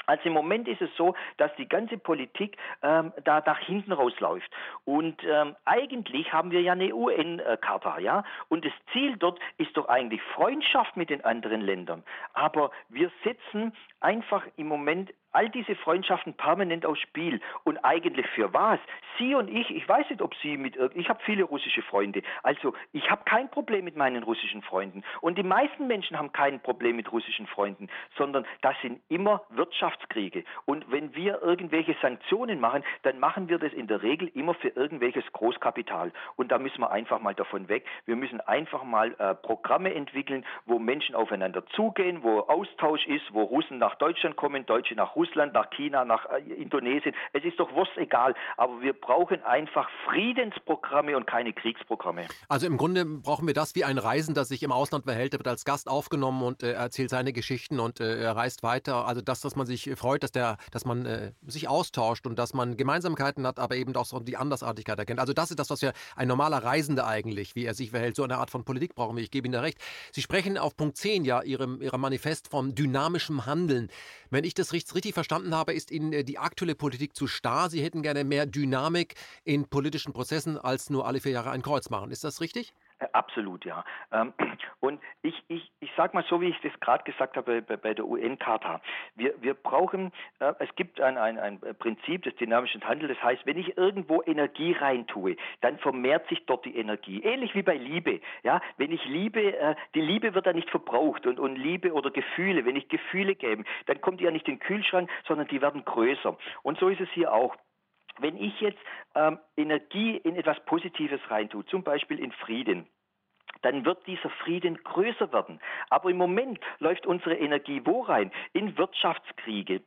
Also im Moment ist es so, dass die ganze Politik ähm, da nach hinten rausläuft. Und ähm, eigentlich haben wir ja eine UN-Charta, ja. Und das Ziel dort ist doch eigentlich Freundschaft mit den anderen Ländern. Aber wir setzen einfach im Moment all diese Freundschaften permanent aufs Spiel. Und eigentlich für was? Sie und ich, ich weiß nicht, ob Sie mit, ich habe viele russische Freunde. Also ich habe kein Problem mit meinen russischen Freunden. Und die meisten Menschen haben kein Problem mit russischen Freunden, sondern das sind immer Wirtschaftskriege. Und wenn wir irgendwelche Sanktionen machen, dann machen wir das in der Regel immer für irgendwelches Großkapital. Und da müssen wir einfach mal davon weg. Wir müssen einfach mal äh, Programme entwickeln, wo Menschen aufeinander zugehen, wo Austausch ist, wo Russen nach Deutschland kommen, Deutsche nach Russland Russland, nach China, nach äh, Indonesien. Es ist doch wurscht egal, aber wir brauchen einfach Friedensprogramme und keine Kriegsprogramme. Also im Grunde brauchen wir das wie ein Reisender sich im Ausland verhält, der wird als Gast aufgenommen und äh, erzählt seine Geschichten und äh, er reist weiter. Also das, dass man sich freut, dass der, dass man äh, sich austauscht und dass man Gemeinsamkeiten hat, aber eben auch so die Andersartigkeit erkennt. Also das ist das, was ja ein normaler Reisender eigentlich, wie er sich verhält. So eine Art von Politik brauchen wir. Ich gebe Ihnen da recht. Sie sprechen auf Punkt 10 ja Ihrem, Ihrem Manifest vom dynamischen Handeln. Wenn ich das richtig verstanden habe, ist Ihnen äh, die aktuelle Politik zu starr. Sie hätten gerne mehr Dynamik in politischen Prozessen als nur alle vier Jahre ein Kreuz machen. Ist das richtig? Äh, absolut, ja. Ähm, und ich, ich, ich sage mal so, wie ich das gerade gesagt habe bei, bei der UN-Charta. Wir, wir brauchen, äh, es gibt ein, ein, ein Prinzip des dynamischen Handels, das heißt, wenn ich irgendwo Energie reintue, dann vermehrt sich dort die Energie. Ähnlich wie bei Liebe. Ja? Wenn ich liebe, äh, die Liebe wird dann nicht verbraucht und, und Liebe oder Gefühle, wenn ich Gefühle gebe, dann kommt die ja nicht in den Kühlschrank, sondern die werden größer. Und so ist es hier auch. Wenn ich jetzt ähm, Energie in etwas Positives reintue, zum Beispiel in Frieden, dann wird dieser Frieden größer werden. Aber im Moment läuft unsere Energie wo rein? In Wirtschaftskriege,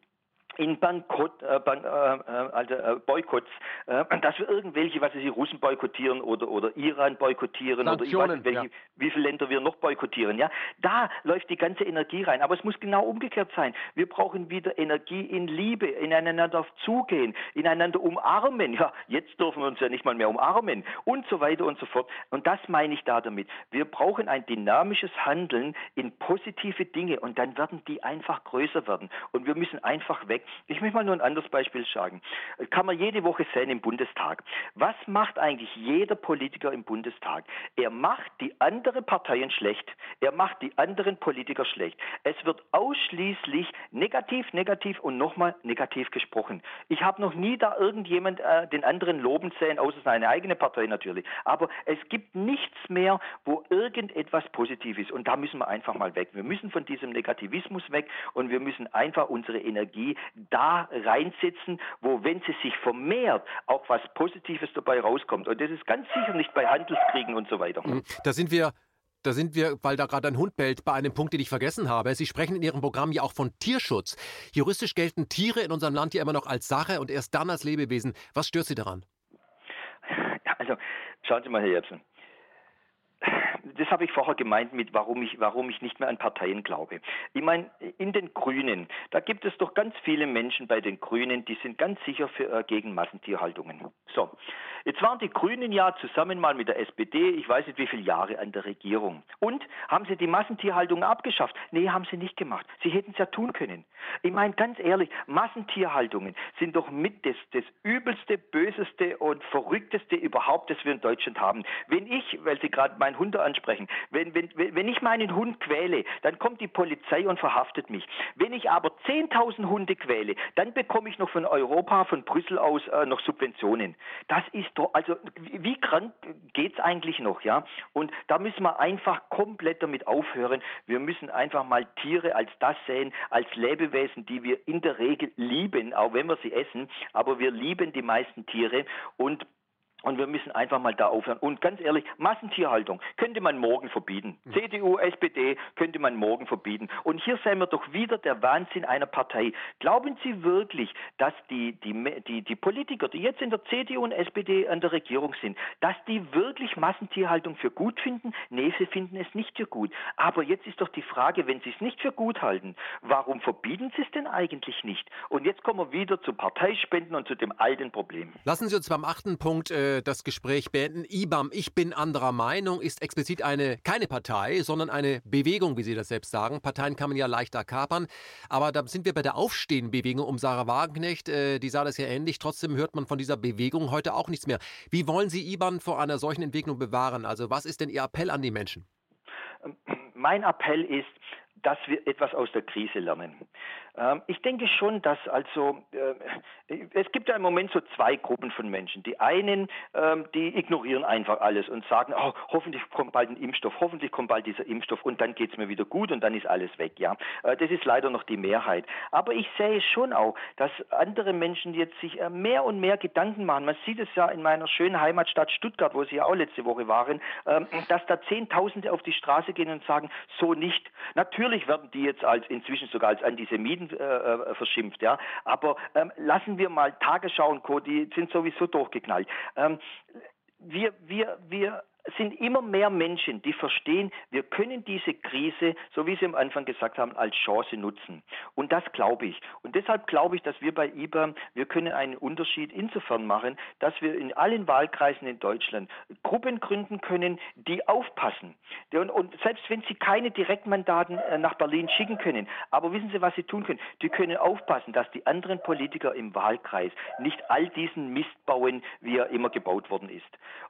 in Bankrott, äh, Ban äh, also, äh, Boykotts, äh, dass wir irgendwelche, was weiß ich, Russen boykottieren oder, oder Iran boykottieren Sanktionen, oder ich weiß nicht, welche, ja. wie viele Länder wir noch boykottieren. Ja, da läuft die ganze Energie rein. Aber es muss genau umgekehrt sein. Wir brauchen wieder Energie in Liebe, ineinander zugehen, ineinander umarmen. Ja, jetzt dürfen wir uns ja nicht mal mehr umarmen und so weiter und so fort. Und das meine ich da damit. Wir brauchen ein dynamisches Handeln in positive Dinge und dann werden die einfach größer werden. Und wir müssen einfach weg. Ich möchte mal nur ein anderes Beispiel sagen. Kann man jede Woche sehen im Bundestag. Was macht eigentlich jeder Politiker im Bundestag? Er macht die andere Parteien schlecht. Er macht die anderen Politiker schlecht. Es wird ausschließlich negativ, negativ und nochmal negativ gesprochen. Ich habe noch nie da irgendjemand äh, den anderen loben sehen, außer seine eigene Partei natürlich. Aber es gibt nichts mehr, wo irgendetwas positiv ist. Und da müssen wir einfach mal weg. Wir müssen von diesem Negativismus weg und wir müssen einfach unsere Energie da reinsetzen, wo, wenn sie sich vermehrt, auch was Positives dabei rauskommt. Und das ist ganz sicher nicht bei Handelskriegen und so weiter. Mhm. Da sind wir da sind wir, weil da gerade ein Hund bellt, bei einem Punkt, den ich vergessen habe. Sie sprechen in Ihrem Programm ja auch von Tierschutz. Juristisch gelten Tiere in unserem Land ja immer noch als Sache und erst dann als Lebewesen. Was stört Sie daran? Also, schauen Sie mal, Herr Jepsen das habe ich vorher gemeint mit, warum ich, warum ich nicht mehr an Parteien glaube. Ich meine, in den Grünen, da gibt es doch ganz viele Menschen bei den Grünen, die sind ganz sicher für, äh, gegen Massentierhaltungen. So, jetzt waren die Grünen ja zusammen mal mit der SPD, ich weiß nicht wie viele Jahre an der Regierung. Und haben sie die Massentierhaltung abgeschafft? Nee, haben sie nicht gemacht. Sie hätten es ja tun können. Ich meine, ganz ehrlich, Massentierhaltungen sind doch mit das, das übelste, böseste und verrückteste überhaupt, das wir in Deutschland haben. Wenn ich, weil Sie gerade meinen Hund ansprechen, wenn, wenn, wenn ich meinen Hund quäle, dann kommt die Polizei und verhaftet mich. Wenn ich aber 10.000 Hunde quäle, dann bekomme ich noch von Europa, von Brüssel aus äh, noch Subventionen. Das ist doch, also wie krank geht's eigentlich noch, ja? Und da müssen wir einfach komplett damit aufhören. Wir müssen einfach mal Tiere als das sehen, als Lebewesen, die wir in der Regel lieben, auch wenn wir sie essen, aber wir lieben die meisten Tiere und und wir müssen einfach mal da aufhören. Und ganz ehrlich, Massentierhaltung könnte man morgen verbieten. Mhm. CDU, SPD könnte man morgen verbieten. Und hier sehen wir doch wieder der Wahnsinn einer Partei. Glauben Sie wirklich, dass die, die, die, die Politiker, die jetzt in der CDU und SPD an der Regierung sind, dass die wirklich Massentierhaltung für gut finden? Nee, sie finden es nicht für gut. Aber jetzt ist doch die Frage, wenn sie es nicht für gut halten, warum verbieten sie es denn eigentlich nicht? Und jetzt kommen wir wieder zu Parteispenden und zu dem alten Problem. Lassen Sie uns beim achten Punkt äh das Gespräch beenden. IBAM, ich bin anderer Meinung, ist explizit eine keine Partei, sondern eine Bewegung, wie Sie das selbst sagen. Parteien kann man ja leichter kapern. Aber da sind wir bei der Aufstehen-Bewegung um Sarah Wagenknecht. Äh, die sah das ja ähnlich. Trotzdem hört man von dieser Bewegung heute auch nichts mehr. Wie wollen Sie IBAN vor einer solchen Entwicklung bewahren? Also was ist denn Ihr Appell an die Menschen? Mein Appell ist, dass wir etwas aus der Krise lernen. Ähm, ich denke schon, dass also äh, es gibt ja im Moment so zwei Gruppen von Menschen. Die einen, ähm, die ignorieren einfach alles und sagen, oh, hoffentlich kommt bald ein Impfstoff, hoffentlich kommt bald dieser Impfstoff und dann geht es mir wieder gut und dann ist alles weg. Ja, äh, das ist leider noch die Mehrheit. Aber ich sehe schon auch, dass andere Menschen jetzt sich äh, mehr und mehr Gedanken machen. Man sieht es ja in meiner schönen Heimatstadt Stuttgart, wo Sie ja auch letzte Woche waren, ähm, dass da Zehntausende auf die Straße gehen und sagen, so nicht. Natürlich werden die jetzt als inzwischen sogar als Antisemiten äh, äh, verschimpft, ja. Aber ähm, lassen wir mal Tagesschau und Co., die sind sowieso durchgeknallt. Ähm, wir, wir, wir sind immer mehr Menschen, die verstehen, wir können diese Krise, so wie Sie am Anfang gesagt haben, als Chance nutzen. Und das glaube ich. Und deshalb glaube ich, dass wir bei IBA, wir können einen Unterschied insofern machen, dass wir in allen Wahlkreisen in Deutschland Gruppen gründen können, die aufpassen. Und, und selbst wenn sie keine Direktmandaten äh, nach Berlin schicken können, aber wissen Sie, was sie tun können? Die können aufpassen, dass die anderen Politiker im Wahlkreis nicht all diesen Mist bauen, wie er immer gebaut worden ist.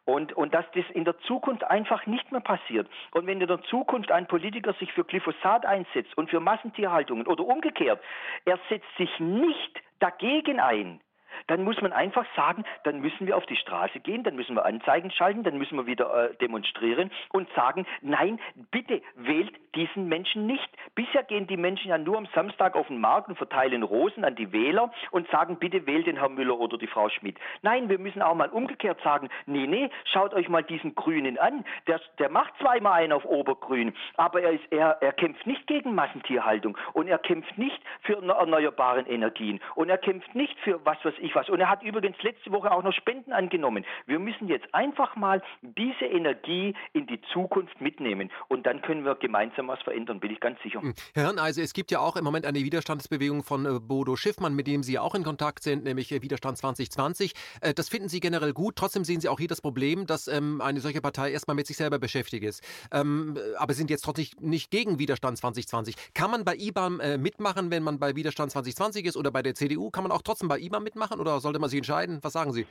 Und, und dass das in der Zukunft einfach nicht mehr passiert. Und wenn in der Zukunft ein Politiker sich für Glyphosat einsetzt und für Massentierhaltungen oder umgekehrt, er setzt sich nicht dagegen ein, dann muss man einfach sagen, dann müssen wir auf die Straße gehen, dann müssen wir Anzeigen schalten, dann müssen wir wieder äh, demonstrieren und sagen, nein, bitte wählt diesen Menschen nicht, Bisher gehen die Menschen ja nur am Samstag auf den Markt und verteilen Rosen an die Wähler und sagen, bitte wählt den Herrn Müller oder die Frau Schmidt. Nein, wir müssen auch mal umgekehrt sagen, nee, nee, schaut euch mal diesen Grünen an. Der, der macht zweimal einen auf Obergrün, aber er, ist, er, er kämpft nicht gegen Massentierhaltung und er kämpft nicht für erneuerbaren Energien und er kämpft nicht für was weiß ich was. Und er hat übrigens letzte Woche auch noch Spenden angenommen. Wir müssen jetzt einfach mal diese Energie in die Zukunft mitnehmen und dann können wir gemeinsam was verändern, bin ich ganz sicher. Hm. Herr Hirneise, es gibt ja auch im Moment eine Widerstandsbewegung von äh, Bodo Schiffmann, mit dem Sie auch in Kontakt sind, nämlich äh, Widerstand 2020. Äh, das finden Sie generell gut. Trotzdem sehen Sie auch hier das Problem, dass ähm, eine solche Partei erstmal mit sich selber beschäftigt ist. Ähm, aber sind jetzt trotzdem nicht gegen Widerstand 2020. Kann man bei IBAM mitmachen, wenn man bei Widerstand 2020 ist oder bei der CDU? Kann man auch trotzdem bei IBAM mitmachen oder sollte man sich entscheiden? Was sagen Sie?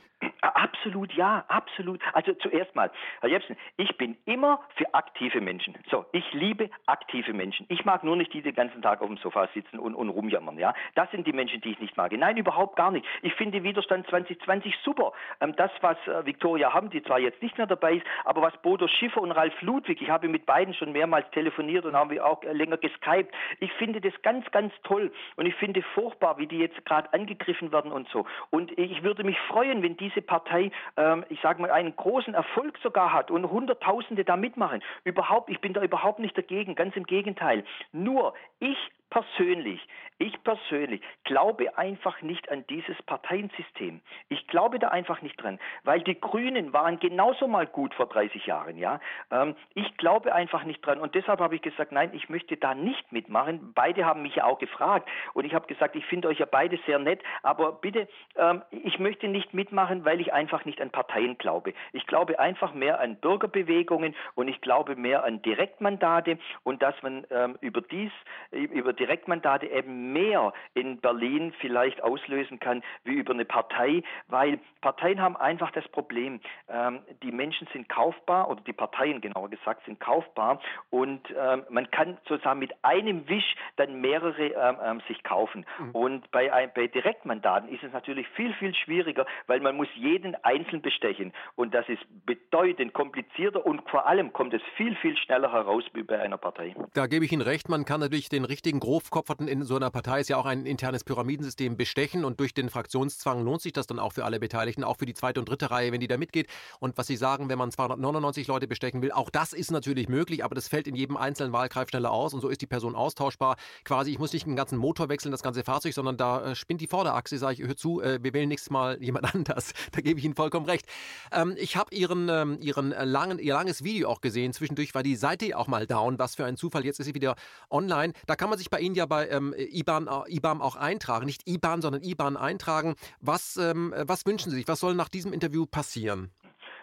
Absolut ja, absolut. Also zuerst mal, Herr Jepsen, ich bin immer für aktive Menschen. So, ich liebe aktive Menschen. Ich mag nur nicht die, den ganzen Tag auf dem Sofa sitzen und, und rumjammern. Ja, das sind die Menschen, die ich nicht mag. Nein, überhaupt gar nicht. Ich finde Widerstand 2020 super. Ähm, das, was äh, Viktoria Hamm, die zwar jetzt nicht mehr dabei ist, aber was Bodo Schiffer und Ralf Ludwig, ich habe mit beiden schon mehrmals telefoniert und haben wir auch äh, länger geskypt. Ich finde das ganz, ganz toll und ich finde furchtbar, wie die jetzt gerade angegriffen werden und so. Und ich würde mich freuen, wenn diese Partei ähm, ich sage mal, einen großen Erfolg sogar hat und Hunderttausende da mitmachen. Überhaupt, ich bin da überhaupt nicht dagegen, ganz im Gegenteil. Nur ich persönlich, ich persönlich glaube einfach nicht an dieses Parteiensystem. Ich glaube da einfach nicht dran, weil die Grünen waren genauso mal gut vor 30 Jahren, ja. Ähm, ich glaube einfach nicht dran und deshalb habe ich gesagt, nein, ich möchte da nicht mitmachen. Beide haben mich ja auch gefragt und ich habe gesagt, ich finde euch ja beide sehr nett, aber bitte, ähm, ich möchte nicht mitmachen, weil ich einfach nicht an Parteien glaube. Ich glaube einfach mehr an Bürgerbewegungen und ich glaube mehr an Direktmandate und dass man ähm, über dies, über Direktmandate eben mehr in Berlin vielleicht auslösen kann wie über eine Partei, weil Parteien haben einfach das Problem, ähm, die Menschen sind kaufbar oder die Parteien genauer gesagt sind kaufbar und ähm, man kann sozusagen mit einem Wisch dann mehrere ähm, ähm sich kaufen. Mhm. Und bei, bei Direktmandaten ist es natürlich viel, viel schwieriger, weil man muss jeden einzeln bestechen und das ist bedeutend komplizierter und vor allem kommt es viel, viel schneller heraus wie bei einer Partei. Da gebe ich Ihnen recht, man kann natürlich den richtigen Grobkopferten in so einer Partei ist ja auch ein internes Pyramidensystem bestechen und durch den Fraktionszwang lohnt sich das dann auch für alle Beteiligten, auch für die zweite und dritte Reihe, wenn die da mitgeht. Und was Sie sagen, wenn man 299 Leute bestechen will, auch das ist natürlich möglich, aber das fällt in jedem einzelnen Wahlkreis schneller aus und so ist die Person austauschbar. Quasi, ich muss nicht einen ganzen Motor wechseln, das ganze Fahrzeug, sondern da äh, spinnt die Vorderachse, sage ich, hör zu, äh, wir wählen nächstes Mal jemand anders. Da gebe ich Ihnen vollkommen recht. Ähm, ich habe Ihren, ähm, Ihren langen, Ihr langes Video auch gesehen. Zwischendurch war die Seite auch mal down. Was für ein Zufall. Jetzt ist sie wieder online. Da kann man sich bei Ihnen ja bei ähm, IBAN, äh, IBAN auch eintragen. Nicht IBAN, sondern IBAN eintragen. Was, ähm, was wünschen Sie sich? Was soll nach diesem Interview passieren?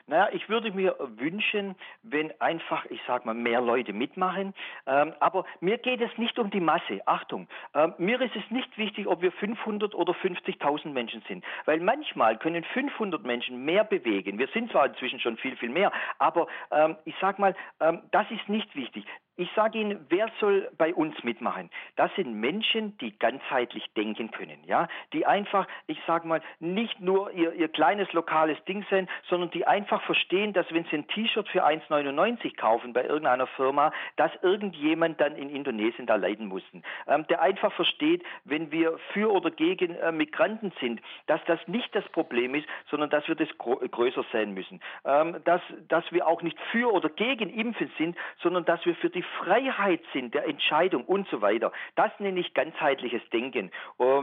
Naja, ich würde mir wünschen, wenn einfach, ich sag mal, mehr Leute mitmachen. Ähm, aber mir geht es nicht um die Masse. Achtung, ähm, mir ist es nicht wichtig, ob wir 500 oder 50.000 Menschen sind. Weil manchmal können 500 Menschen mehr bewegen. Wir sind zwar inzwischen schon viel, viel mehr, aber ähm, ich sag mal, ähm, das ist nicht wichtig. Ich sage Ihnen, wer soll bei uns mitmachen? Das sind Menschen, die ganzheitlich denken können, ja, die einfach, ich sage mal, nicht nur ihr, ihr kleines lokales Ding sind, sondern die einfach verstehen, dass wenn sie ein T-Shirt für 1,99 kaufen bei irgendeiner Firma, dass irgendjemand dann in Indonesien da leiden muss. Ähm, der einfach versteht, wenn wir für oder gegen äh, Migranten sind, dass das nicht das Problem ist, sondern dass wir das größer sein müssen. Ähm, dass, dass wir auch nicht für oder gegen Impfen sind, sondern dass wir für die Freiheit sind der Entscheidung und so weiter. Das nenne ich ganzheitliches Denken.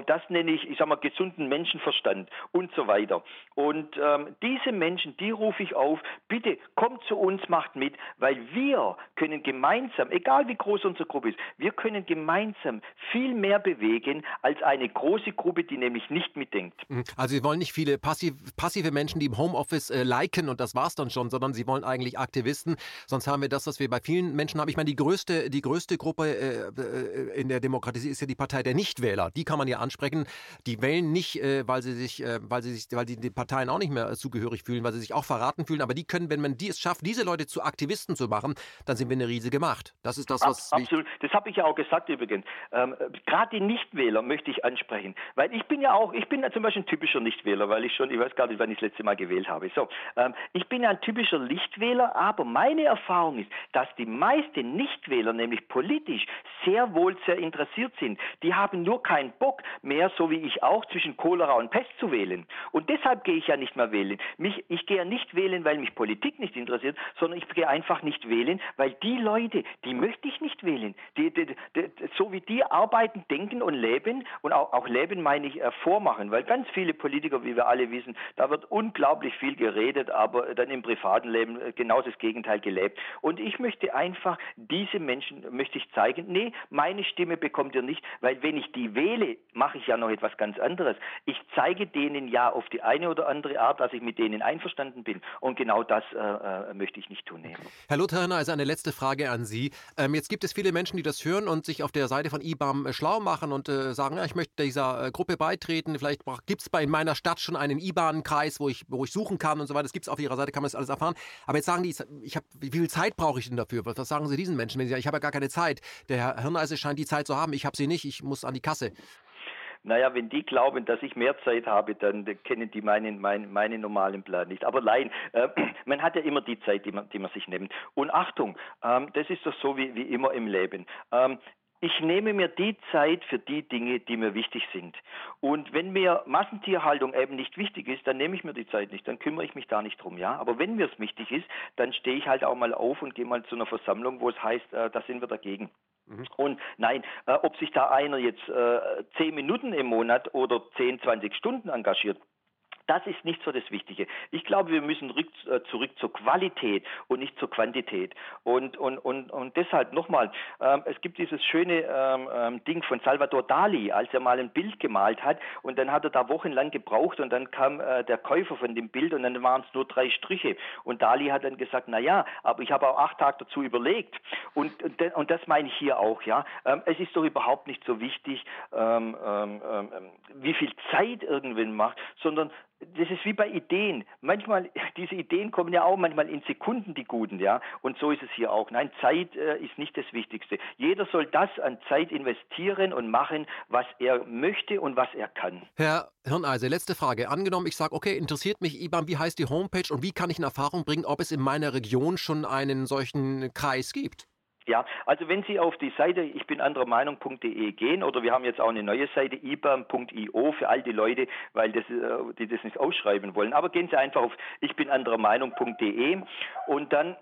Das nenne ich, ich sag mal, gesunden Menschenverstand und so weiter. Und ähm, diese Menschen, die rufe ich auf, bitte kommt zu uns, macht mit, weil wir können gemeinsam, egal wie groß unsere Gruppe ist, wir können gemeinsam viel mehr bewegen als eine große Gruppe, die nämlich nicht mitdenkt. Mhm. Also Sie wollen nicht viele passiv, passive Menschen, die im Homeoffice äh, liken und das war's dann schon, sondern Sie wollen eigentlich Aktivisten. Sonst haben wir das, was wir bei vielen Menschen haben. Ich meine, die größte, die größte Gruppe äh, äh, in der Demokratie ist ja die Partei der Nichtwähler. Die kann man ja ansprechen. Die wählen nicht, äh, weil sie sich, äh, weil sie sich, weil die, die Parteien auch nicht mehr zugehörig fühlen, weil sie sich auch verraten fühlen. Aber die können, wenn man die es schafft, diese Leute zu Aktivisten zu machen, dann sind wir eine riesige Macht. Das ist das, was. Ab, absolut. Das habe ich ja auch gesagt übrigens. Ähm, Gerade die Nichtwähler möchte ich ansprechen, weil ich bin ja auch, ich bin ja zum Beispiel ein typischer Nichtwähler, weil ich schon, ich weiß gar nicht, wann ich das letzte Mal gewählt habe. So, ähm, ich bin ja ein typischer Nichtwähler, aber meine Erfahrung ist, dass die meisten Nichtwähler, nämlich politisch, sehr wohl sehr interessiert sind. Die haben nur keinen Bock mehr, so wie ich auch, zwischen Cholera und Pest zu wählen. Und deshalb gehe ich ja nicht mehr wählen. Mich, ich gehe ja nicht wählen, weil mich Politik nicht interessiert, sondern ich gehe einfach nicht wählen, weil die Leute, die möchte ich nicht wählen. Die, die, die, so wie die arbeiten, denken und leben, und auch, auch leben meine ich äh, vormachen, weil ganz viele Politiker, wie wir alle wissen, da wird unglaublich viel geredet, aber dann im privaten Leben äh, genau das Gegenteil gelebt. Und ich möchte einfach diese Menschen, möchte ich zeigen, nee, meine Stimme bekommt ihr nicht, weil wenn ich die wähle, mache ich ja noch etwas ganz anderes. Ich zeige denen ja auf die eine oder andere Art, dass ich mit denen einverstanden bin. Und genau das äh, äh möchte ich nicht tun. Herr Lutherner, also eine letzte Frage an Sie. Ähm, jetzt gibt es viele Menschen, die das hören und sich auf der Seite von IBAM äh, schlau machen und äh, sagen, ja, ich möchte dieser äh, Gruppe beitreten. Vielleicht gibt es bei in meiner Stadt schon einen IBAN-Kreis, wo ich, wo ich suchen kann und so weiter. Das gibt es auf Ihrer Seite, kann man das alles erfahren. Aber jetzt sagen die, ich hab, wie viel Zeit brauche ich denn dafür? Was sagen Sie diesen Menschen, wenn sie sagen, ich habe ja gar keine Zeit? Der Herr Hirneise scheint die Zeit zu haben, ich habe sie nicht, ich muss an die Kasse. Naja, wenn die glauben, dass ich mehr Zeit habe, dann kennen die meinen, meinen, meinen normalen Plan nicht. Aber nein, äh, man hat ja immer die Zeit, die man, die man sich nimmt. Und Achtung, ähm, das ist doch so wie, wie immer im Leben. Ähm, ich nehme mir die Zeit für die Dinge, die mir wichtig sind. Und wenn mir Massentierhaltung eben nicht wichtig ist, dann nehme ich mir die Zeit nicht, dann kümmere ich mich da nicht drum, ja. Aber wenn mir es wichtig ist, dann stehe ich halt auch mal auf und gehe mal zu einer Versammlung, wo es heißt, äh, da sind wir dagegen. Mhm. Und nein, äh, ob sich da einer jetzt äh, zehn Minuten im Monat oder 10, 20 Stunden engagiert, das ist nicht so das Wichtige. Ich glaube, wir müssen rück, äh, zurück zur Qualität und nicht zur Quantität. Und, und, und, und deshalb nochmal, ähm, es gibt dieses schöne ähm, ähm, Ding von Salvador Dali, als er mal ein Bild gemalt hat und dann hat er da wochenlang gebraucht und dann kam äh, der Käufer von dem Bild und dann waren es nur drei Striche. Und Dali hat dann gesagt, na ja, aber ich habe auch acht Tage dazu überlegt. Und, und, und das meine ich hier auch, ja. Ähm, es ist doch überhaupt nicht so wichtig, ähm, ähm, wie viel Zeit irgendwann macht, sondern das ist wie bei Ideen. Manchmal, diese Ideen kommen ja auch manchmal in Sekunden, die guten, ja. Und so ist es hier auch. Nein, Zeit äh, ist nicht das Wichtigste. Jeder soll das an Zeit investieren und machen, was er möchte und was er kann. Herr Hirneise, letzte Frage. Angenommen, ich sage, okay, interessiert mich IBAN, wie heißt die Homepage und wie kann ich in Erfahrung bringen, ob es in meiner Region schon einen solchen Kreis gibt? Ja, also wenn Sie auf die Seite ich bin anderer Meinung.de gehen oder wir haben jetzt auch eine neue Seite ibam.io für all die Leute, weil das, äh, die das nicht ausschreiben wollen. Aber gehen Sie einfach auf ich bin anderer Meinung.de und dann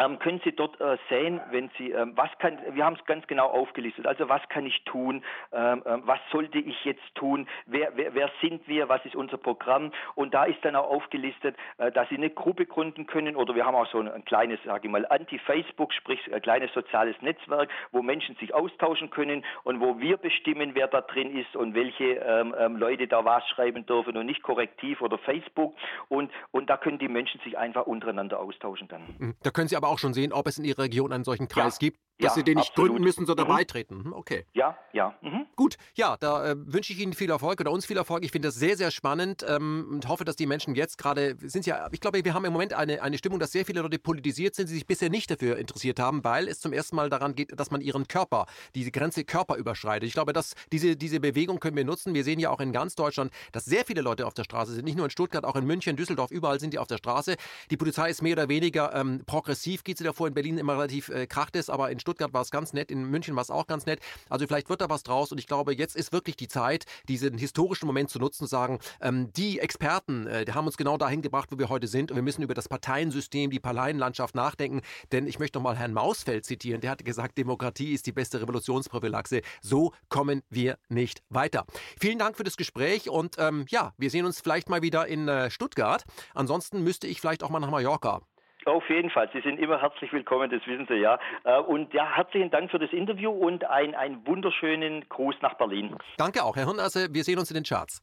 ähm, können Sie dort äh, sehen, wenn Sie, ähm, was kann, wir haben es ganz genau aufgelistet, also was kann ich tun, ähm, ähm, was sollte ich jetzt tun, wer, wer, wer, sind wir, was ist unser Programm? Und da ist dann auch aufgelistet, äh, dass Sie eine Gruppe gründen können oder wir haben auch so ein, ein kleines, sage ich mal, Anti-Facebook, sprich ein kleines soziales Netzwerk, wo Menschen sich austauschen können und wo wir bestimmen, wer da drin ist und welche ähm, ähm, Leute da was schreiben dürfen und nicht korrektiv oder Facebook. Und, und da können die Menschen sich einfach untereinander austauschen dann. Mhm. Da können Sie aber auch schon sehen, ob es in Ihrer Region einen solchen Kreis ja. gibt, dass ja, Sie den nicht absolut. gründen müssen, sondern mhm. beitreten. Mhm, okay. Ja, ja. Mhm. Gut, ja, da äh, wünsche ich Ihnen viel Erfolg oder uns viel Erfolg. Ich finde das sehr, sehr spannend ähm, und hoffe, dass die Menschen jetzt gerade sind ja, ich glaube, wir haben im Moment eine, eine Stimmung, dass sehr viele Leute politisiert sind, die sich bisher nicht dafür interessiert haben, weil es zum ersten Mal daran geht, dass man ihren Körper, diese Grenze Körper überschreitet. Ich glaube, dass diese, diese Bewegung können wir nutzen. Wir sehen ja auch in ganz Deutschland, dass sehr viele Leute auf der Straße sind. Nicht nur in Stuttgart, auch in München, Düsseldorf, überall sind die auf der Straße. Die Polizei ist mehr oder weniger ähm, progressiv, geht sie davor. In Berlin immer relativ äh, kracht es, aber in Stuttgart war es ganz nett in München war es auch ganz nett. Also vielleicht wird da was draus und ich glaube, jetzt ist wirklich die Zeit, diesen historischen Moment zu nutzen und sagen, ähm, die Experten, äh, die haben uns genau dahin gebracht, wo wir heute sind und wir müssen über das Parteiensystem, die Parteienlandschaft nachdenken, denn ich möchte noch mal Herrn Mausfeld zitieren, der hatte gesagt, Demokratie ist die beste Revolutionsprophylaxe. So kommen wir nicht weiter. Vielen Dank für das Gespräch und ähm, ja, wir sehen uns vielleicht mal wieder in äh, Stuttgart. Ansonsten müsste ich vielleicht auch mal nach Mallorca. Auf jeden Fall. Sie sind immer herzlich willkommen, das wissen Sie ja. Äh, und ja, herzlichen Dank für das Interview und ein, einen wunderschönen Gruß nach Berlin. Danke auch, Herr Hirnase. Wir sehen uns in den Charts.